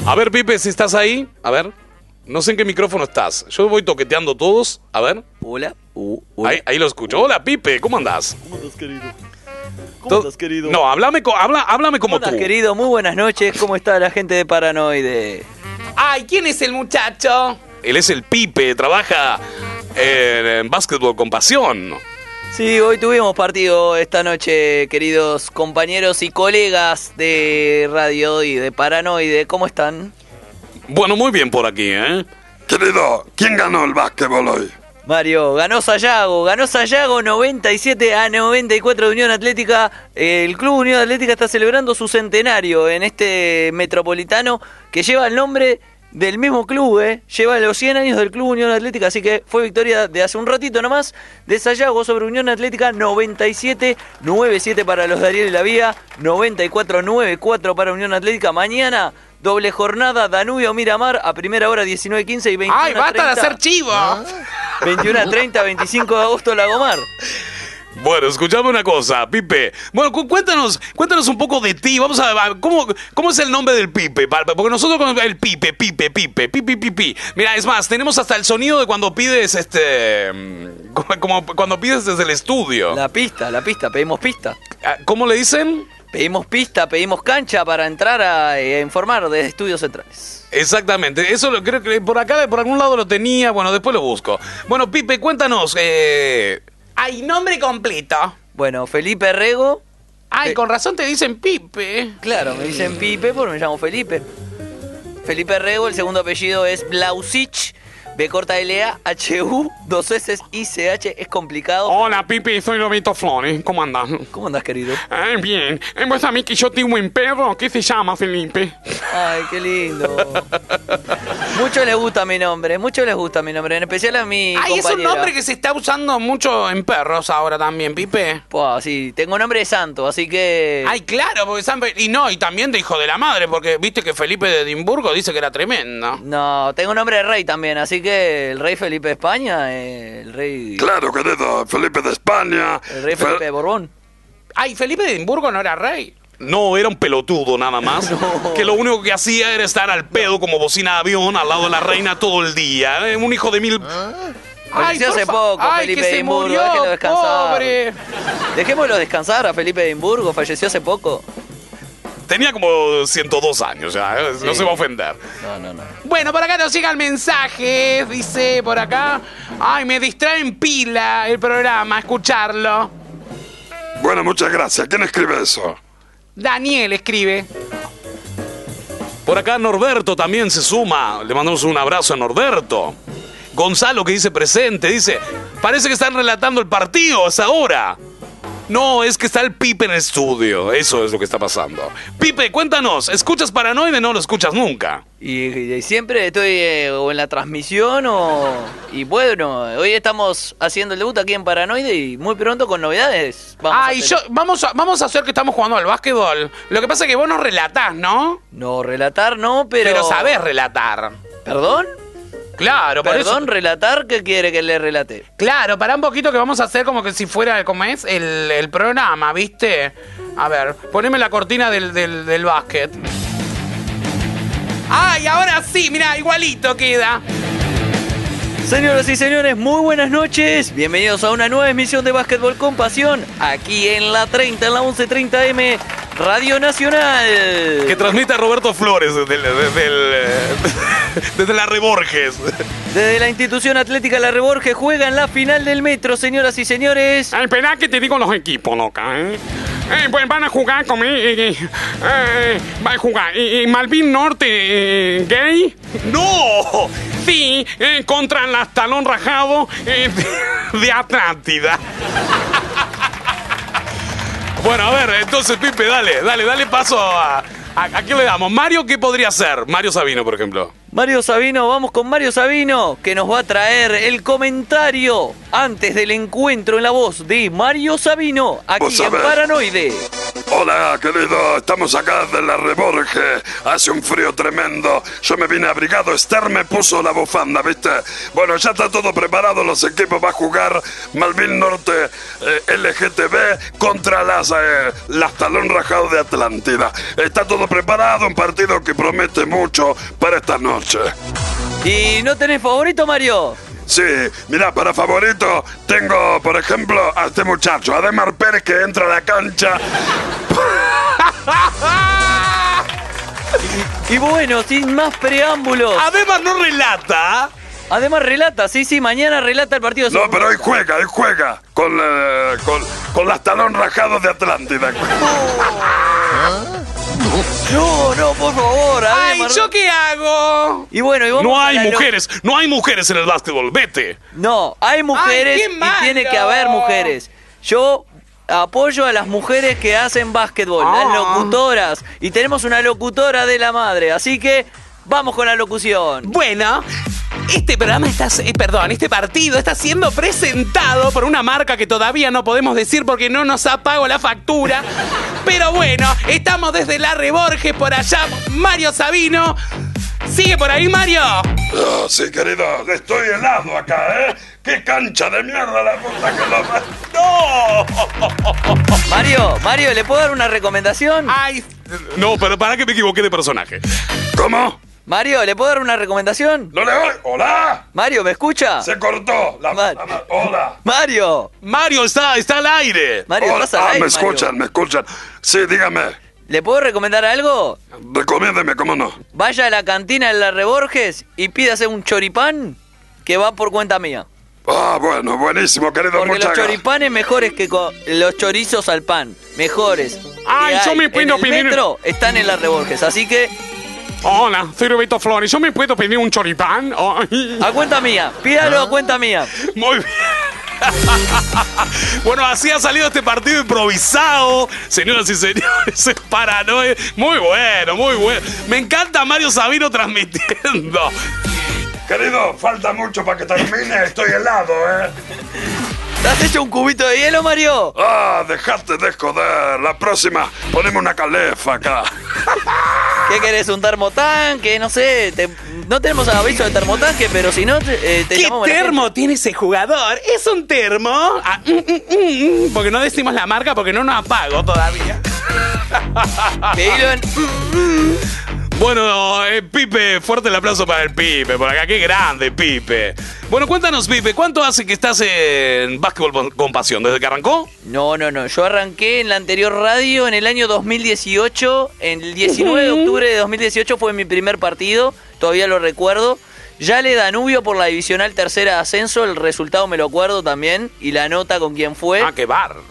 A ver, Pipe, si estás ahí. A ver. No sé en qué micrófono estás. Yo voy toqueteando todos. A ver. Hola. Ahí, ahí lo escucho. Hola, Pipe. ¿Cómo andás? ¿Cómo estás, querido? To- ¿Cómo estás, querido? No, háblame, co- habla, háblame como ¿Cómo tú. estás, querido? Muy buenas noches. ¿Cómo está la gente de Paranoide? Ay, ¿quién es el muchacho? Él es el Pipe, trabaja en, en básquetbol con pasión. Sí, hoy tuvimos partido esta noche, queridos compañeros y colegas de Radio y de Paranoide. ¿Cómo están? Bueno, muy bien por aquí, ¿eh? Querido, ¿quién ganó el básquetbol hoy? Mario, ganó Sayago, ganó Sayago 97 a 94 de Unión Atlética. El Club Unión Atlética está celebrando su centenario en este metropolitano que lleva el nombre del mismo club, ¿eh? lleva los 100 años del Club Unión Atlética, así que fue victoria de hace un ratito nomás de Sayago sobre Unión Atlética 97-97 para los de Ariel y la Vía, 94-94 para Unión Atlética. Mañana doble jornada Danubio Miramar a primera hora 19-15 y 21 Ay, basta de hacer chivo. 21 a 30, 25 de agosto Lagomar. Bueno, escuchame una cosa, Pipe. Bueno, cu- cuéntanos, cuéntanos un poco de ti. Vamos a ver, ¿cómo, cómo es el nombre del Pipe? Porque nosotros con el Pipe, Pipe, Pipe, Pipi, Pipi. Mira, es más, tenemos hasta el sonido de cuando pides este. mm, Como, (laughs) como cuando pides desde el estudio. La pista, la pista, pedimos pista. Ah, ¿Cómo le dicen? Pedimos pista, pedimos cancha para entrar a, eh, informar desde estudios centrales. Exactamente, eso lo creo que por acá, por algún lado lo tenía, bueno, después lo busco. Bueno, Pipe, cuéntanos, eh, Ay, nombre completo. Bueno, Felipe Rego. Ay, con razón te dicen Pipe. Claro, me dicen Pipe porque me llamo Felipe. Felipe Rego, el segundo apellido es Blausich. B corta L A H U, dos S I C H, es complicado. Hola, Pipi, soy Lobito Flores. ¿Cómo andas? ¿Cómo andas, querido? Eh, bien. Eh, ¿Vos sabés que yo tengo un perro que se llama Felipe? Ay, qué lindo. Mucho les gusta mi nombre, mucho les gusta mi nombre, en especial a mi Ay, es un nombre que se está usando mucho en perros ahora también, Pipe. Pues sí, tengo nombre de santo, así que... Ay, claro, porque San Fe- Y no, y también de hijo de la madre, porque viste que Felipe de Edimburgo dice que era tremendo. No, tengo nombre de rey también, así que el rey Felipe de España, eh, el rey... Claro, querido, Felipe de España. El rey Fe- Felipe de Borbón. Ay, Felipe de Edimburgo no era rey. no, era un pelotudo nada más, (laughs) que lo único que hacía era estar al pedo como bocina de avión al lado de la reina todo el día. eh, Un hijo de mil... Falleció por hace fa- poco Ay, Felipe que de se Edimburgo, murió, déjenlo descansar. pobre. Dejémoslo descansar a Felipe de Edimburgo, falleció hace poco. Tenía como 102 años ya, eh, no se va a ofender. No, no, no. Bueno, por acá nos llega el mensaje, dice por acá. Ay, me distrae en pila el programa, escucharlo. Bueno, muchas gracias. ¿Quién escribe eso? Daniel escribe. Por acá Norberto también se suma. Le mandamos un abrazo a Norberto. Gonzalo que dice presente, dice, parece que están relatando el partido a esa hora. No, es que está el Pipe en el estudio. Eso es lo que está pasando. Pipe, cuéntanos, ¿escuchas Paranoide no lo escuchas nunca? Y, y siempre estoy eh, o en la transmisión o... Y bueno, hoy estamos haciendo el debut aquí en Paranoide y muy pronto con novedades. Vamos a Ay, tener- yo, vamos a, vamos a hacer que estamos jugando al básquetbol. Lo que pasa es que vos nos relatás, ¿no? No, relatar no, pero... Pero sabés relatar. ¿Perdón? Claro, por Perdón, eso. relatar, ¿qué quiere que le relate? Claro, para un poquito que vamos a hacer como que si fuera, como es, el, el programa, ¿viste? A ver, poneme la cortina del, del, del básquet. ¡Ay, ahora sí! Mira, igualito queda. Señoras y señores, muy buenas noches. Bienvenidos a una nueva emisión de Básquetbol con Pasión, aquí en la 30, en la 1130M, Radio Nacional. Que transmite a Roberto Flores desde, el- desde el, eh, (laughs) desde la Reborges. Desde la institución atlética La Reborge juega en la final del metro, señoras y señores. Espera que te digo los equipos, loca, ¿eh? Eh, pues van a jugar con... eh, eh, eh, va a jugar eh, eh, Malvin Norte eh, Gay. ¡No! Sí, eh, contra las talón rajado eh, de Atlántida. Bueno, a ver, entonces, Pipe, dale, dale, dale paso a. ¿A, a quién le damos? Mario, ¿qué podría ser? Mario Sabino, por ejemplo. Mario Sabino, vamos con Mario Sabino, que nos va a traer el comentario antes del encuentro en la voz de Mario Sabino, aquí en. Paranoide. Hola, querido, estamos acá de la Reborge. Hace un frío tremendo. Yo me vine abrigado. Esther me puso la bufanda, ¿viste? Bueno, ya está todo preparado. Los equipos va a jugar Malvin Norte eh, LGTB contra las, eh, las talón rajados de Atlántida. Está todo preparado. Un partido que promete mucho para esta noche. ¿Y no tenés favorito, Mario? Sí, mira, para favorito tengo, por ejemplo, a este muchacho, Ademar Pérez, que entra a la cancha. (laughs) Y bueno, sin más preámbulos. Además no relata. Además relata, sí, sí, mañana relata el partido. No, pero hoy juega, hoy juega con, eh, con, con las talón rajados de Atlántida. (laughs) No, no, por favor. Ay. ¿yo qué hago? Y bueno, y vamos No a hay la lo- mujeres, no hay mujeres en el básquetbol, vete. No, hay mujeres qué y tiene que haber mujeres. Yo apoyo a las mujeres que hacen básquetbol, Ah. las locutoras. Y tenemos una locutora de la madre, así que vamos con la locución. Bueno, este programa está, eh, perdón, este partido está siendo presentado por una marca que todavía no podemos decir porque no nos ha pagado la factura. Pero bueno, estamos desde la Reborges por allá. Mario Sabino. ¿Sigue por ahí, Mario? Sí, querido, estoy helado acá, ¿eh? ¡Qué cancha de mierda la puta que lo... ¡No! (laughs) Mario, Mario, ¿le puedo dar una recomendación? Ay, No, pero para que me equivoqué de personaje. ¿Cómo? Mario, ¿le puedo dar una recomendación? ¿No le voy? ¡Hola! Mario, ¿me escucha? Se cortó. La, Mar- la- la- ¡Hola! Mario, Mario está, está al aire. Mario, Hola. estás al Ah, aire, me Mario. escuchan, me escuchan. Sí, dígame. ¿Le puedo recomendar algo? Recomiéndeme, ¿cómo no? Vaya a la cantina de la Reborges y pídase un choripán que va por cuenta mía. Ah, bueno, buenísimo, querido. Porque Muchas los choripanes mejores que los chorizos al pan, mejores. Ay, yo me puedo en el metro están en la Reborges, así que Hola, soy Roberto Flores. ¿Yo me puedo pedir un choripán? Ay. a cuenta mía, pídalo a cuenta mía. Muy bien. (laughs) bueno, así ha salido este partido improvisado. Señoras y señores, es paranoia. Muy bueno, muy bueno. Me encanta Mario Sabino transmitiendo. Querido, falta mucho para que termine. Estoy helado, ¿eh? ¿Te has hecho un cubito de hielo, Mario? Ah, dejate de joder. La próxima, ponemos una calefa acá. (laughs) ¿Qué querés? ¿Un termotanque? No sé, te- no tenemos aviso de termotanque, pero si no, te, eh, te ¿Qué llamamos termo tiene ese jugador? ¿Es un termo? Ah, mm, mm, mm, porque no decimos la marca porque no nos apago todavía. Pedilo en- (laughs) Bueno, eh, Pipe, fuerte el aplauso para el Pipe. Por acá, qué grande, Pipe. Bueno, cuéntanos, Pipe, ¿cuánto hace que estás en Básquetbol con Pasión? ¿Desde que arrancó? No, no, no. Yo arranqué en la anterior radio en el año 2018. En el 19 de octubre de 2018 fue mi primer partido. Todavía lo recuerdo. Ya le Danubio por la divisional tercera de ascenso. El resultado me lo acuerdo también. Y la nota con quién fue. Ah, qué bárbaro.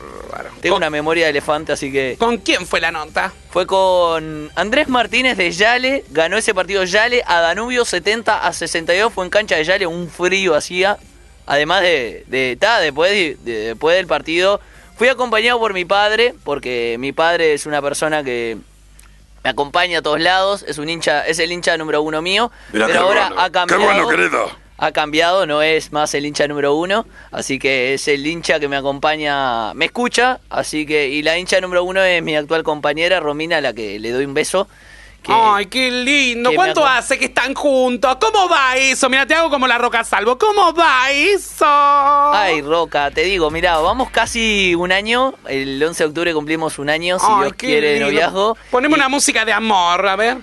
Tengo una memoria de elefante, así que. ¿Con quién fue la nota? Fue con Andrés Martínez de Yale. Ganó ese partido Yale a Danubio 70 a 62. Fue en cancha de Yale, un frío hacía. Además de. de ta, después, de- de- después del partido Fui acompañado por mi padre, porque mi padre es una persona que me acompaña a todos lados, es un hincha, es el hincha número uno mío, pero qué ahora bueno. ha Qué cambiado. bueno, querido. Ha cambiado, no es más el hincha número uno, así que es el hincha que me acompaña, me escucha, así que, y la hincha número uno es mi actual compañera, Romina, a la que le doy un beso. Que- Ay, qué lindo. ¿Cuánto hace que están juntos? ¿Cómo va eso? Mira, te hago como la roca salvo. ¿Cómo va eso? Ay, Roca, te digo, mira, vamos casi un año, el 11 de octubre cumplimos un año, si Ay, Dios quiere, de lindo. noviazgo. Poneme una música de amor, a ver.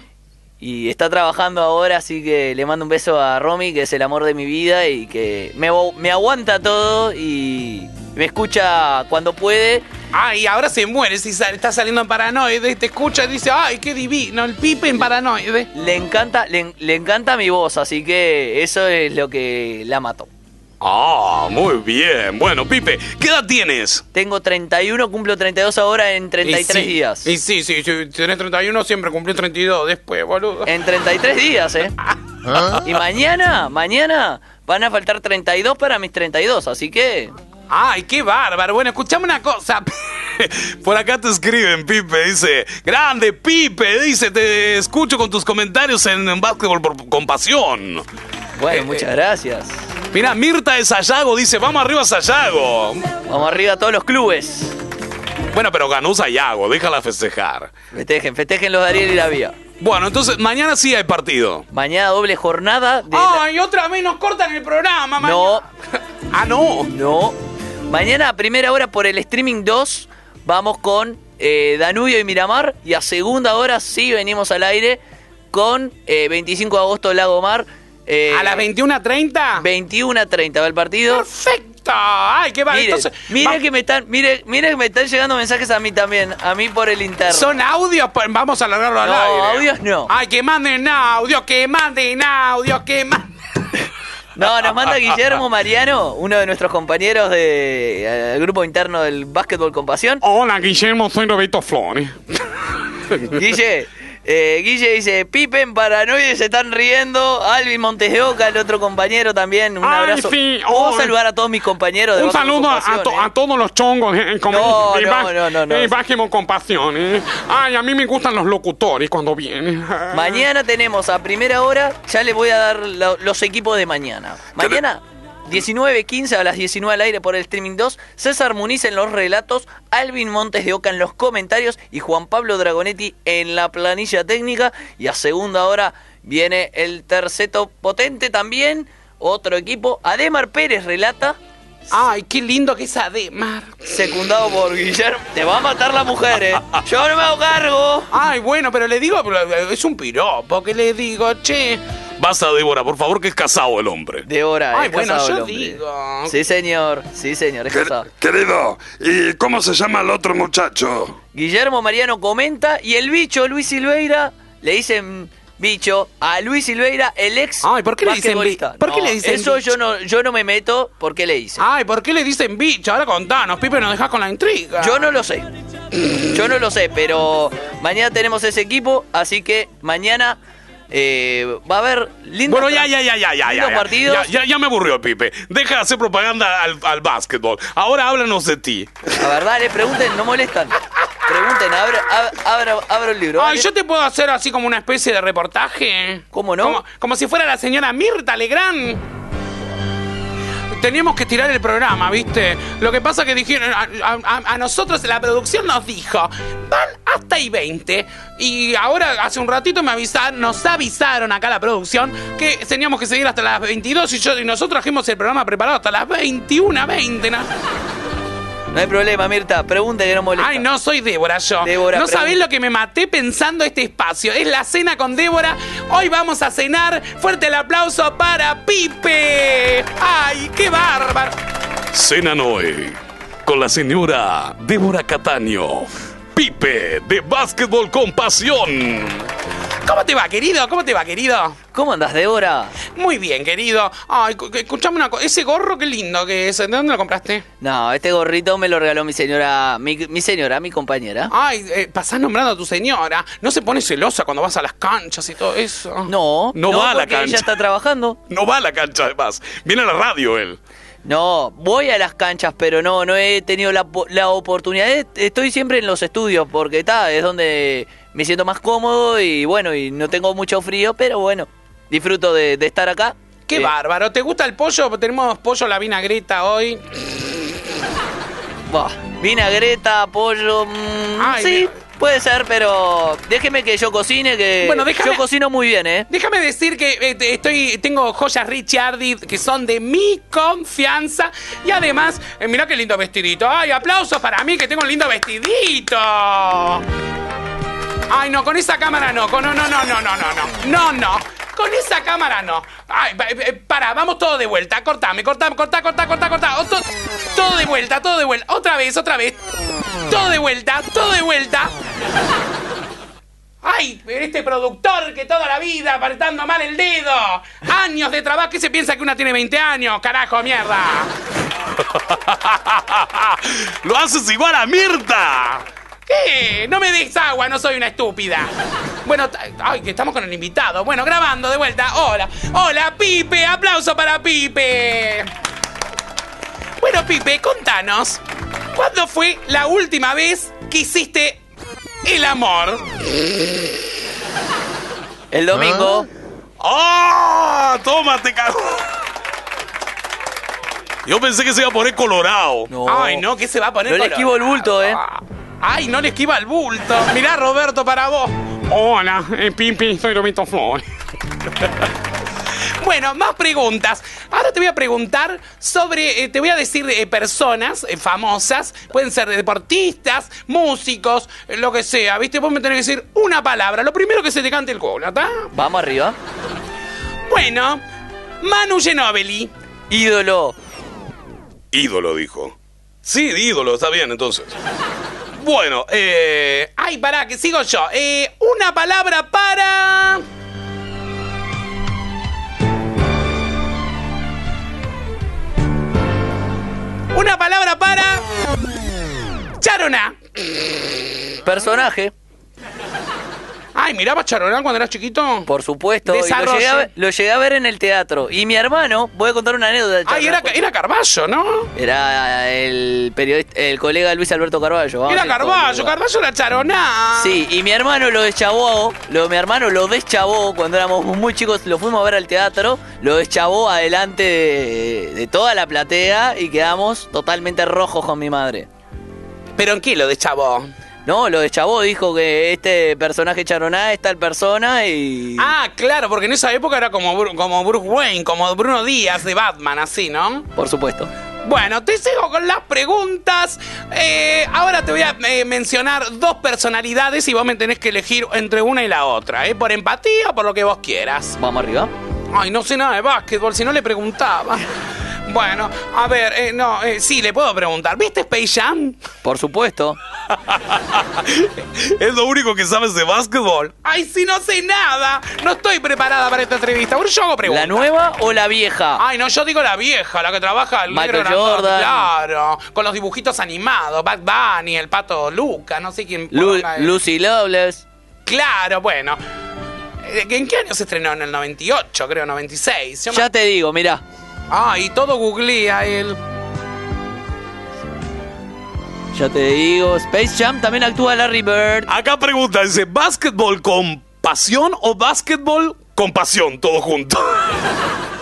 Y está trabajando ahora, así que le mando un beso a Romy, que es el amor de mi vida y que me aguanta todo y me escucha cuando puede. Ay, ahora se muere si sal- está saliendo en paranoide. Te escucha y dice, ay, qué divino, el pipe en paranoide. Le encanta, le, le encanta mi voz, así que eso es lo que la mató. Ah, muy bien. Bueno, Pipe, ¿qué edad tienes? Tengo 31, cumplo 32 ahora en 33 Y sí, días. Y sí, sí, si tenés 31, siempre cumplí 32 después, boludo. En 33 días, ¿eh? (laughs) Y mañana, mañana van a faltar 32 para mis 32, así que... Ay, qué bárbaro. Bueno, escuchame una cosa. (laughs) Por acá te escriben, Pipe, dice, grande Pipe, dice, te escucho con tus comentarios en, en Básquetbol por, con pasión. Bueno, muchas gracias. Mira, Mirta de Sayago dice, vamos arriba Sayago. Vamos arriba a todos los clubes. Bueno, pero ganó Sayago, déjala festejar. Festejen, festejen los de Ariel y la Vía. Bueno, entonces mañana sí hay partido. Mañana doble jornada de... la- Ay, otra vez nos cortan el programa, man. No. (laughs) Ah, no. No. Mañana a primera hora por el streaming 2 vamos con eh, Danubio y Miramar y a segunda hora sí venimos al aire con eh, 25 de agosto Lago Mar. eh, ¿A las 21.30? 21.30 va el partido. Perfecto. Ay, qué va. Mire, Entonces, mire va- que me están, mire, mire que me están llegando mensajes a mí también, a mí por el interno. ¿Son audios? Vamos a alargarlo al No, aire. audios no. Ay, que manden audio, que manden audio, que manden. No, nos manda Guillermo Mariano, uno de nuestros compañeros del grupo interno del básquetbol con pasión. Hola, Guillermo, soy Roberto Flores. Guille, eh, Guille dice, Pipe en paranoia se están riendo. Alvin Montes de Oca, el otro compañero también. Un Ay, abrazo. sí, ¿Puedo oh. saludar a todos mis compañeros de Un saludo a, to- eh? a todos los chongos. eh, como- No, no, no, no, no. básquetbol con pasión. eh. Ay, a mí me gustan los locutores cuando vienen. Mañana tenemos a primera hora, ya les voy a dar lo- los equipos de mañana. Mañana, 19.15 a las 19 al aire por el streaming 2, César Muniz en los relatos, Alvin Montes de Oca en los comentarios y Juan Pablo Dragonetti en la planilla técnica. Y a segunda hora viene el terceto potente también, otro equipo. Ademar Pérez relata. Ay, qué lindo que es Ademar. Secundado por Guillermo. Te va a matar la mujer, eh. Yo no me hago cargo. Ay, bueno, pero le digo, pero es un piropo, que le digo, che. Basta, Débora, por favor, que es casado el hombre. Débora, Ay, es bueno, casado yo el hombre. digo. Sí, señor. Sí, señor, es Quer- casado. Querido, ¿y cómo se llama el otro muchacho? Guillermo Mariano comenta y el bicho Luis Silveira le dicen bicho a Luis Silveira, el ex Ay, ¿por qué le dicen basquetbolista. bi- por qué No, le dicen Eso bicho? yo no, yo no me meto, ¿por qué le dicen? Ay, ¿por qué le dicen bicho? Ahora contanos, Pipe, nos dejas con la intriga. Yo no lo sé. Yo no lo sé, pero mañana tenemos ese equipo, así que mañana eh, va a haber lindos Bueno, ya, ya, ya, ya, ya, ya. partidos. ya, ya, ya me aburrió, Pipe. Deja de hacer propaganda al, al básquetbol. Ahora háblanos de ti. La verdad, le pregunten, no molestan. Pregunten, abro, ab- abro, abro el libro. Ay, ¿vale? yo te puedo hacer así como una especie de reportaje. ¿Cómo no? Como, como si fuera la señora Mirta Legrand. Teníamos que tirar el programa, ¿viste? Lo que pasa que dijeron, a, nosotros la producción nos dijo, van hasta y 20. Y ahora, hace un ratito me avisaron, nos avisaron acá la producción que teníamos que seguir hasta las 22 y, nosotros trajimos el programa preparado hasta las 21, 20. ¿no? No hay problema, Mirta. Pregunten que no molesta. Ay, no soy Débora yo. Débora, no pregunta. sabés lo que me maté pensando este espacio. Es la cena con Débora. Hoy vamos a cenar. Fuerte el aplauso para Pipe. Ay, qué bárbaro. Cenan hoy con la señora Débora Cataño. Pipe de básquetbol con pasión. ¿Cómo te va, querido? ¿Cómo te va, querido? ¿Cómo andas, Débora? Muy bien, querido. Ay, cu- escuchame una cosa. Ese gorro, qué lindo que es. ¿De dónde lo compraste? No, este gorrito me lo regaló mi señora, mi, mi señora, mi compañera. Ay, eh, pasás nombrando a tu señora. ¿No se pone celosa cuando vas a las canchas y todo eso? No, No va a la cancha. ella está trabajando. No va a la cancha, además. Viene a la radio él. No, voy a las canchas, pero no, no he tenido la, la oportunidad. Estoy siempre en los estudios porque está, es donde me siento más cómodo y bueno, y no tengo mucho frío, pero bueno, disfruto de, de estar acá. Qué Eh, bárbaro. ¿Te gusta el pollo? Tenemos pollo la vinagreta hoy. Vinagreta, pollo. mm, Ay, sí, puede ser, pero déjeme que yo cocine, que Bueno, déjame- yo cocino muy bien, ¿eh? Déjame decir que eh, estoy, tengo joyas Richardi que son de mi confianza. Y además, eh, mirá qué lindo vestidito. ¡Ay, aplausos para mí que tengo un lindo vestidito! Ay, no, con esa cámara no. Con, no, no, no, no, no, no, no. No, no. Con esa cámara no. Ay, pa- eh, para, vamos todo de vuelta. Cortame, cortame, corta, corta, corta, corta. Todo de vuelta, todo de vuelta. Otra vez, otra vez. Todo de vuelta, todo de vuelta. Ay, este productor que toda la vida apretando mal el dedo. Años de trabajo. ¿Qué se piensa que una tiene 20 años? Carajo, mierda. (laughs) ¡Lo haces igual a Mirta! ¿Qué? No me des agua, no soy una estúpida. Bueno, ay, que estamos con el invitado. Bueno, grabando de vuelta. Hola, hola, Pipe. Aplauso para Pipe. Bueno, Pipe, contanos. ¿Cuándo fue la última vez que hiciste el amor? El domingo. ¡Ah! ¡Toma, te cago! Yo pensé que se iba a poner colorado. Ay, no, que se va a poner No le colorado? esquivo el bulto, ¿eh? Ay, no le esquiva el bulto. Mirá, Roberto, para vos. Hola, eh, Pipi, soy Roberto Flores. (laughs) Bueno, más preguntas. Ahora te voy a preguntar sobre, eh, te voy a decir eh, personas eh, famosas, pueden ser deportistas, músicos, eh, lo que sea, ¿viste? Vos me tenés que decir una palabra, lo primero que se te cante el culo, ¿está? Vamos arriba. Bueno, Manu Ginobili. Ídolo. Ídolo, dijo. Sí, ídolo, está bien, entonces. Bueno, eh... Ay, pará, que sigo yo. Eh, una palabra para... Una palabra para... Charona. Personaje. Ay, miraba Charona cuando eras chiquito. Por supuesto. y lo, llegué a, ver- lo llegué a ver en el teatro. Y mi hermano, voy a contar una anécdota. de Ay, era, era Carballo, ¿no? Era el periodista, el colega Luis Alberto Carballo. Era Carballo. Carballo era Charona. Sí, y mi hermano lo deschavó, lo, mi hermano lo deschavó cuando éramos muy chicos, lo fuimos a ver al teatro, lo deschavó adelante de, de toda la platea y quedamos totalmente rojos con mi madre. ¿Pero en qué lo deschavó? No, lo deschavó, dijo que este personaje charoná es tal persona y... Ah, claro, porque en esa época era como, Bru- como Bruce Wayne, como Bruno Díaz de Batman, así, ¿no? Por supuesto. Bueno, te sigo con las preguntas. Eh, ahora te voy a eh, mencionar dos personalidades y vos me tenés que elegir entre una y la otra, ¿eh? Por empatía o por lo que vos quieras. Vamos arriba. Ay, no sé nada de básquetbol, si no le preguntaba. Bueno, a ver, eh, no, eh, sí, le puedo preguntar. ¿Viste Space Jam? Por supuesto. (laughs) es lo único que sabes de básquetbol. Ay, si no sé nada. No estoy preparada para esta entrevista. Bueno, yo hago preguntas. ¿La nueva o la vieja? Ay, no, yo digo la vieja, la que trabaja el Michael negro Jordan. Claro, con los dibujitos animados. Bad Bunny, el pato Luca, no sé quién. Lu- Lucy Loveless. Claro, bueno. Eh, ¿En qué año se estrenó? En el 98, creo, 96. Yo me- Ya te digo, mirá. Ay, todo googlea él. Ya te digo, Space Jam también actúa Larry Bird. Acá pregunta, dice, ¿básquetbol con pasión o básquetbol con pasión? Todo junto. (laughs)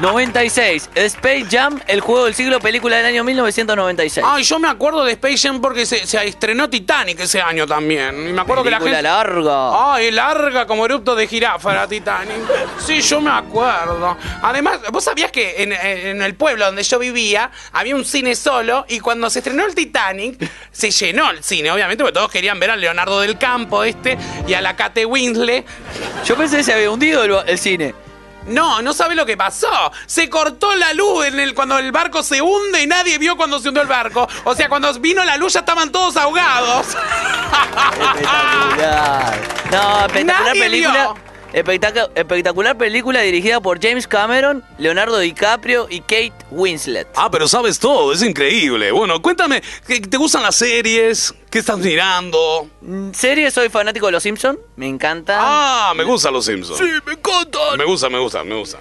96. Space Jam, el juego del siglo, película del año 1996. Ay, yo me acuerdo de Space Jam porque se, se estrenó Titanic ese año también. Y me acuerdo que la Película gente. larga. Ay, larga como erupto de jirafa era Titanic. Sí, yo me acuerdo. Además, vos sabías que en, en el pueblo donde yo vivía había un cine solo y cuando se estrenó el Titanic se llenó el cine, obviamente, porque todos querían ver a Leonardo del Campo este y a la Kate Winslet. Yo pensé que se había hundido el, el cine. No, no sabe lo que pasó. Se cortó la luz en el, cuando el barco se hunde y nadie vio cuando se hundió el barco. O sea, cuando vino la luz ya estaban todos ahogados. Espectacular. No, espectacular Nadie película. vio. Espectacu- espectacular película dirigida por James Cameron, Leonardo DiCaprio y Kate Winslet. Ah, pero sabes todo, es increíble. Bueno, cuéntame, ¿qué- ¿te gustan las series? ¿Qué estás mirando? Mm, Serie, soy fanático de Los Simpsons. Me encanta. Ah, me gustan los Simpsons. Sí, me encantan. Me gustan, me gustan, me gustan.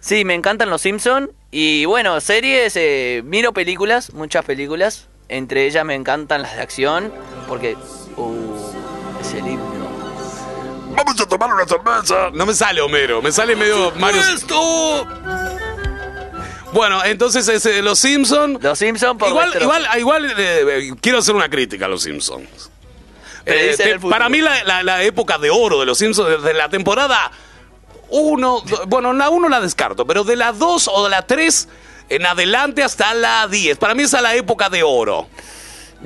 Sí, me encantan Los Simpsons. Y bueno, series, eh, miro películas, muchas películas. Entre ellas me encantan las de acción, porque... Uh. Vamos a tomar una cerveza. No me sale Homero, me sale medio Mario. Bueno, entonces es, eh, Los Simpson. Los Simpson por Igual, igual, igual eh, eh, quiero hacer una crítica a Los Simpsons. Predicen Eh, el futuro. para mí la, la- la época de oro de Los Simpsons, desde la temporada 1, bueno, la 1 la descarto, pero de la 2 o de la 3 en adelante hasta la 10. Para mí esa es la época de oro.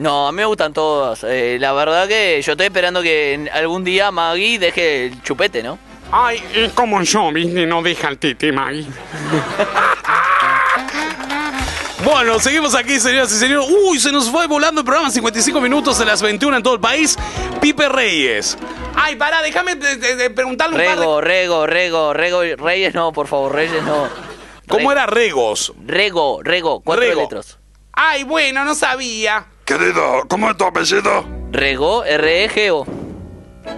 No, a mí me gustan todas. Eh, la verdad que yo estoy esperando que algún día Maggie deje el chupete, ¿no? Ay, es como yo, ¿viste? No deja el tete, Maggie. (laughs) Bueno, seguimos aquí, señoras y señores. Uy, se nos fue volando el programa, 55 minutos de las 21 en todo el país. Pipe Reyes. Ay, pará, déjame de- de- de preguntarle un par de... Rego, Rego, Rego, Rego, Reyes no, por favor, Reyes no. ¿Cómo era Regos? Rego, Rego, cuatro Rego. letras. Ay, bueno, no sabía. Querido, ¿cómo es tu apellido? Rego, R-E-G-O.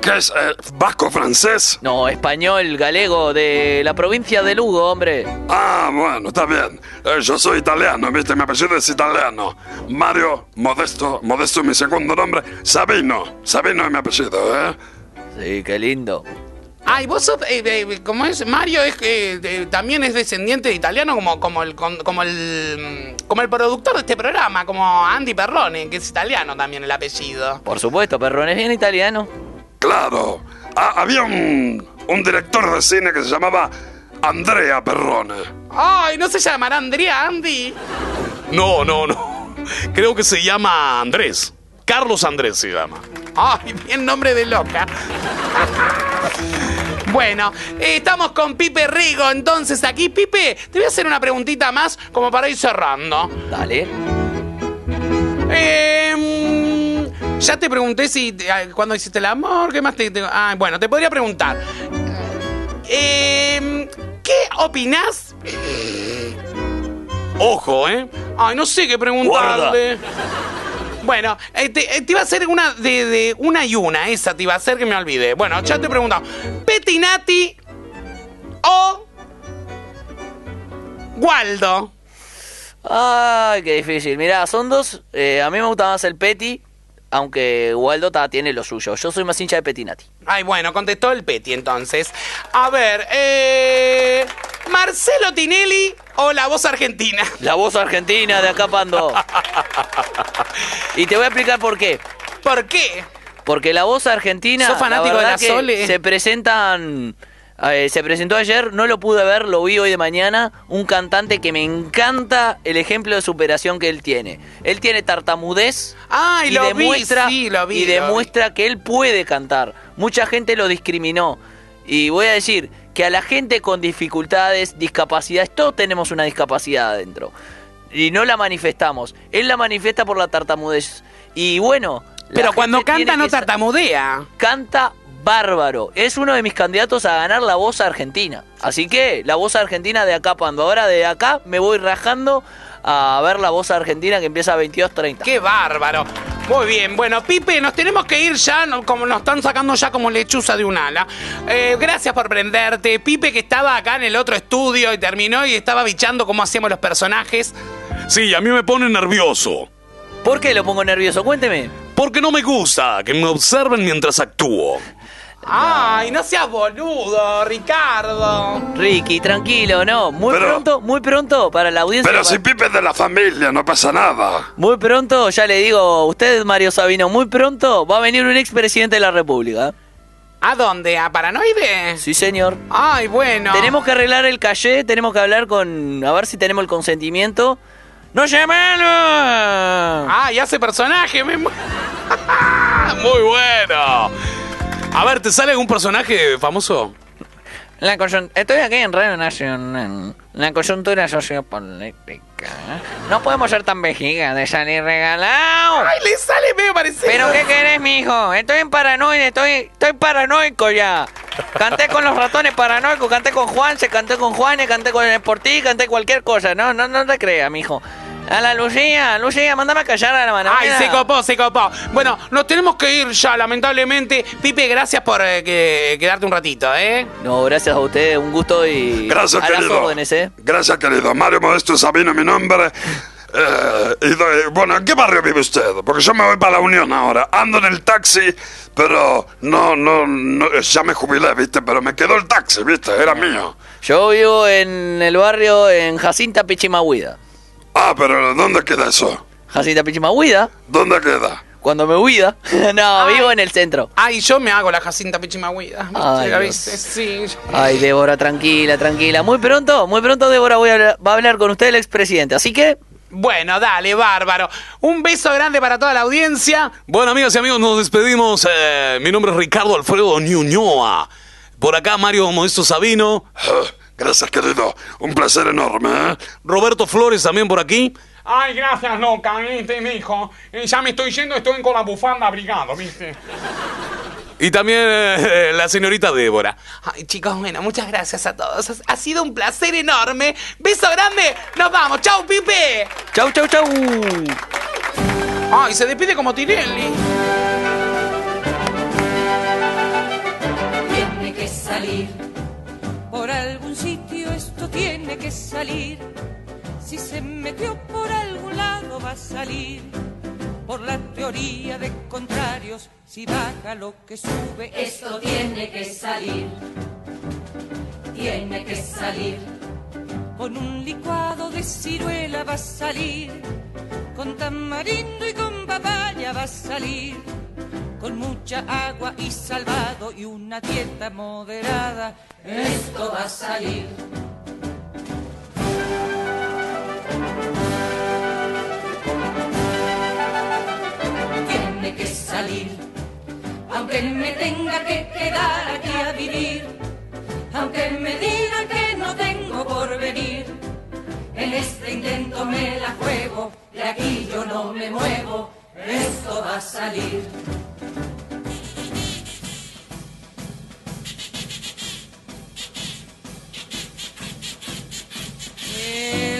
¿Qué es? eh, ¿Vasco francés? No, español, galego, de la provincia de Lugo, hombre. Ah, bueno, está bien. Eh, yo soy italiano, ¿viste? Mi apellido es italiano. Mario Modesto, Modesto es mi segundo nombre. Sabino, Sabino es mi apellido, ¿eh? Sí, qué lindo. Ay, vos sos, eh, eh, ¿cómo es? Mario es eh, también es descendiente de italiano como, como, el, como, el, mm, como el productor de este programa, como Andy Perrone, que es italiano también el apellido. Por supuesto, Perrón es bien italiano. Claro. Ah, había un, un director de cine que se llamaba Andrea Perrone. Ay, ¿no se llamará Andrea Andy? No, no, no. Creo que se llama Andrés. Carlos Andrés se llama. Ay, bien nombre de loca. Bueno, eh, estamos con Pipe Rigo, entonces aquí, Pipe, te voy a hacer una preguntita más como para ir cerrando. Dale. Eh, mm, ya te pregunté si ah, cuando hiciste el amor, ¿qué más te, te- ah, bueno, te podría preguntar. Eh, ¿Qué opinás? Ojo, ¿eh? Ay, no sé qué preguntarle. Bueno, eh, te, eh, te iba a hacer una de, de una y una, esa te iba a hacer que me olvide. Bueno, ya te he preguntado. ¿Petinati o Waldo? Ay, qué difícil. Mirá, son dos. eh, a mí me gusta más el Peti, aunque Waldo ta- tiene lo suyo. Yo soy más hincha de Petinati. Ay, bueno, contestó el Peti entonces. A ver, eh, ¿Marcelo Tinelli o la voz argentina? (laughs) La voz argentina de acá pando. y te voy a explicar por qué. ¿Por qué? Porque la voz argentina. ¿Sos fanático la de la Sole? Se presentan. Eh, se presentó ayer, no lo pude ver, lo vi hoy de mañana. Un cantante que me encanta el ejemplo de superación que él tiene. Él tiene tartamudez y lo vi, demuestra, sí, lo vi, y lo vi. demuestra que él puede cantar. Mucha gente lo discriminó. Y voy a decir que a la gente con dificultades, discapacidades, todos tenemos una discapacidad adentro. Y no la manifestamos. Él la manifiesta por la tartamudez. Y bueno. Pero cuando canta no tartamudea. Canta bárbaro. Es uno de mis candidatos a ganar la voz argentina. Así que la voz argentina de acá, cuando ahora de acá me voy rajando a ver la voz argentina que empieza a 22.30. ¡Qué bárbaro! Muy bien, bueno, Pipe, nos tenemos que ir ya, no- como nos están sacando ya como lechuza de un ala. Eh, gracias por prenderte. Pipe que estaba acá en el otro estudio y terminó y estaba bichando cómo hacíamos los personajes. Sí, a mí me pone nervioso. ¿Por qué lo pongo nervioso? Cuénteme. Porque no me gusta que me observen mientras actúo. Ay, no seas boludo, Ricardo. Ricky, tranquilo, no. Muy Pero- pronto, muy pronto para la audiencia. Pero si Pipe es de la familia, no pasa nada. Muy pronto, ya le digo, usted, Mario Sabino, muy pronto va a venir un expresidente de la República. ¿A dónde? ¿A Paranoide? Sí, señor. Ay, bueno. Tenemos que arreglar el calle, tenemos que hablar con. A ver si tenemos el consentimiento. ¡No llamalo! Ah, y hace personaje. me mu- (laughs) Muy bueno. A ver, ¿te sale algún personaje famoso? La Estoy aquí en Radio Nacional. La coyuntura sociopolítica. No podemos ser tan vejiga de salir regalado. Ay, le sale medio parecido. ¿Pero qué querés, mijo? Estoy en paranoide, estoy, estoy paranoico ya. Canté con los ratones paranoicos, canté con Juan, se canté con Juanes, canté con el Sportí, canté cualquier cosa. No, no, no te creas, mijo. A la Lucía, Lucía, mandame a callar a la mano. Ay, se copó, se copó. Bueno, nos tenemos que ir ya, lamentablemente. Pipe, gracias por eh, que- quedarte un ratito, ¿eh? No, gracias a usted, un gusto y Gracias, a las querido. órdenes, ¿eh? Gracias, querido. Mario Modesto Sabino, mi nombre. Eh, y doy- bueno, ¿en qué barrio vive usted? Porque yo me voy para la Unión ahora. Ando en el taxi, pero no, no, no, ya me jubilé, ¿viste? Pero me quedó el taxi, ¿viste? Era mío. Yo vivo en el barrio en Jacinta Pichimahuida. Ah, pero ¿dónde queda eso? Jacinta Pichimahuida, ¿Dónde queda? cuando me huida. (laughs) no, vivo en el centro. Ay, yo me hago la Jacinta Pichimahuida. ¿viste? Ay, ¿La viste? Sí. Ay, Débora, tranquila, tranquila. Muy pronto, muy pronto Débora voy a hablar- va a hablar con usted el expresidente. Así que, Bueno, dale, bárbaro. Un beso grande para toda la audiencia. Bueno, amigas y amigos, nos despedimos. Eh, mi nombre es Ricardo Alfredo Ñuñoa. Por acá, Mario Modesto Sabino. Gracias, querido. Un placer enorme, ¿eh? Roberto Flores también por aquí. Ay, gracias, loca, ¿viste, mijo? Eh, ya me estoy yendo, estoy con la bufanda abrigado, ¿viste? Y también eh, la señorita Débora. Ay, chicos, bueno, muchas gracias a todos. Ha- sido un placer enorme. Beso grande. Nos vamos. Chau, Pipe. chau, chau, chau. Ay, se despide como Tinelli. tiene que salir. Por algún tiene que salir. Si se metió por algún lado va a salir. Por la teoría de contrarios, si baja lo que sube, esto tiene que salir. Tiene que salir. Con un licuado de ciruela va a salir. Con tamarindo y con papaya va a salir con mucha agua y salvado y una dieta moderada, esto va a salir. Tiene que salir, aunque me tenga que quedar aquí a vivir, aunque me digan que no tengo por venir. En este intento me la juego, de aquí yo no me muevo, esto va a salir. Eh,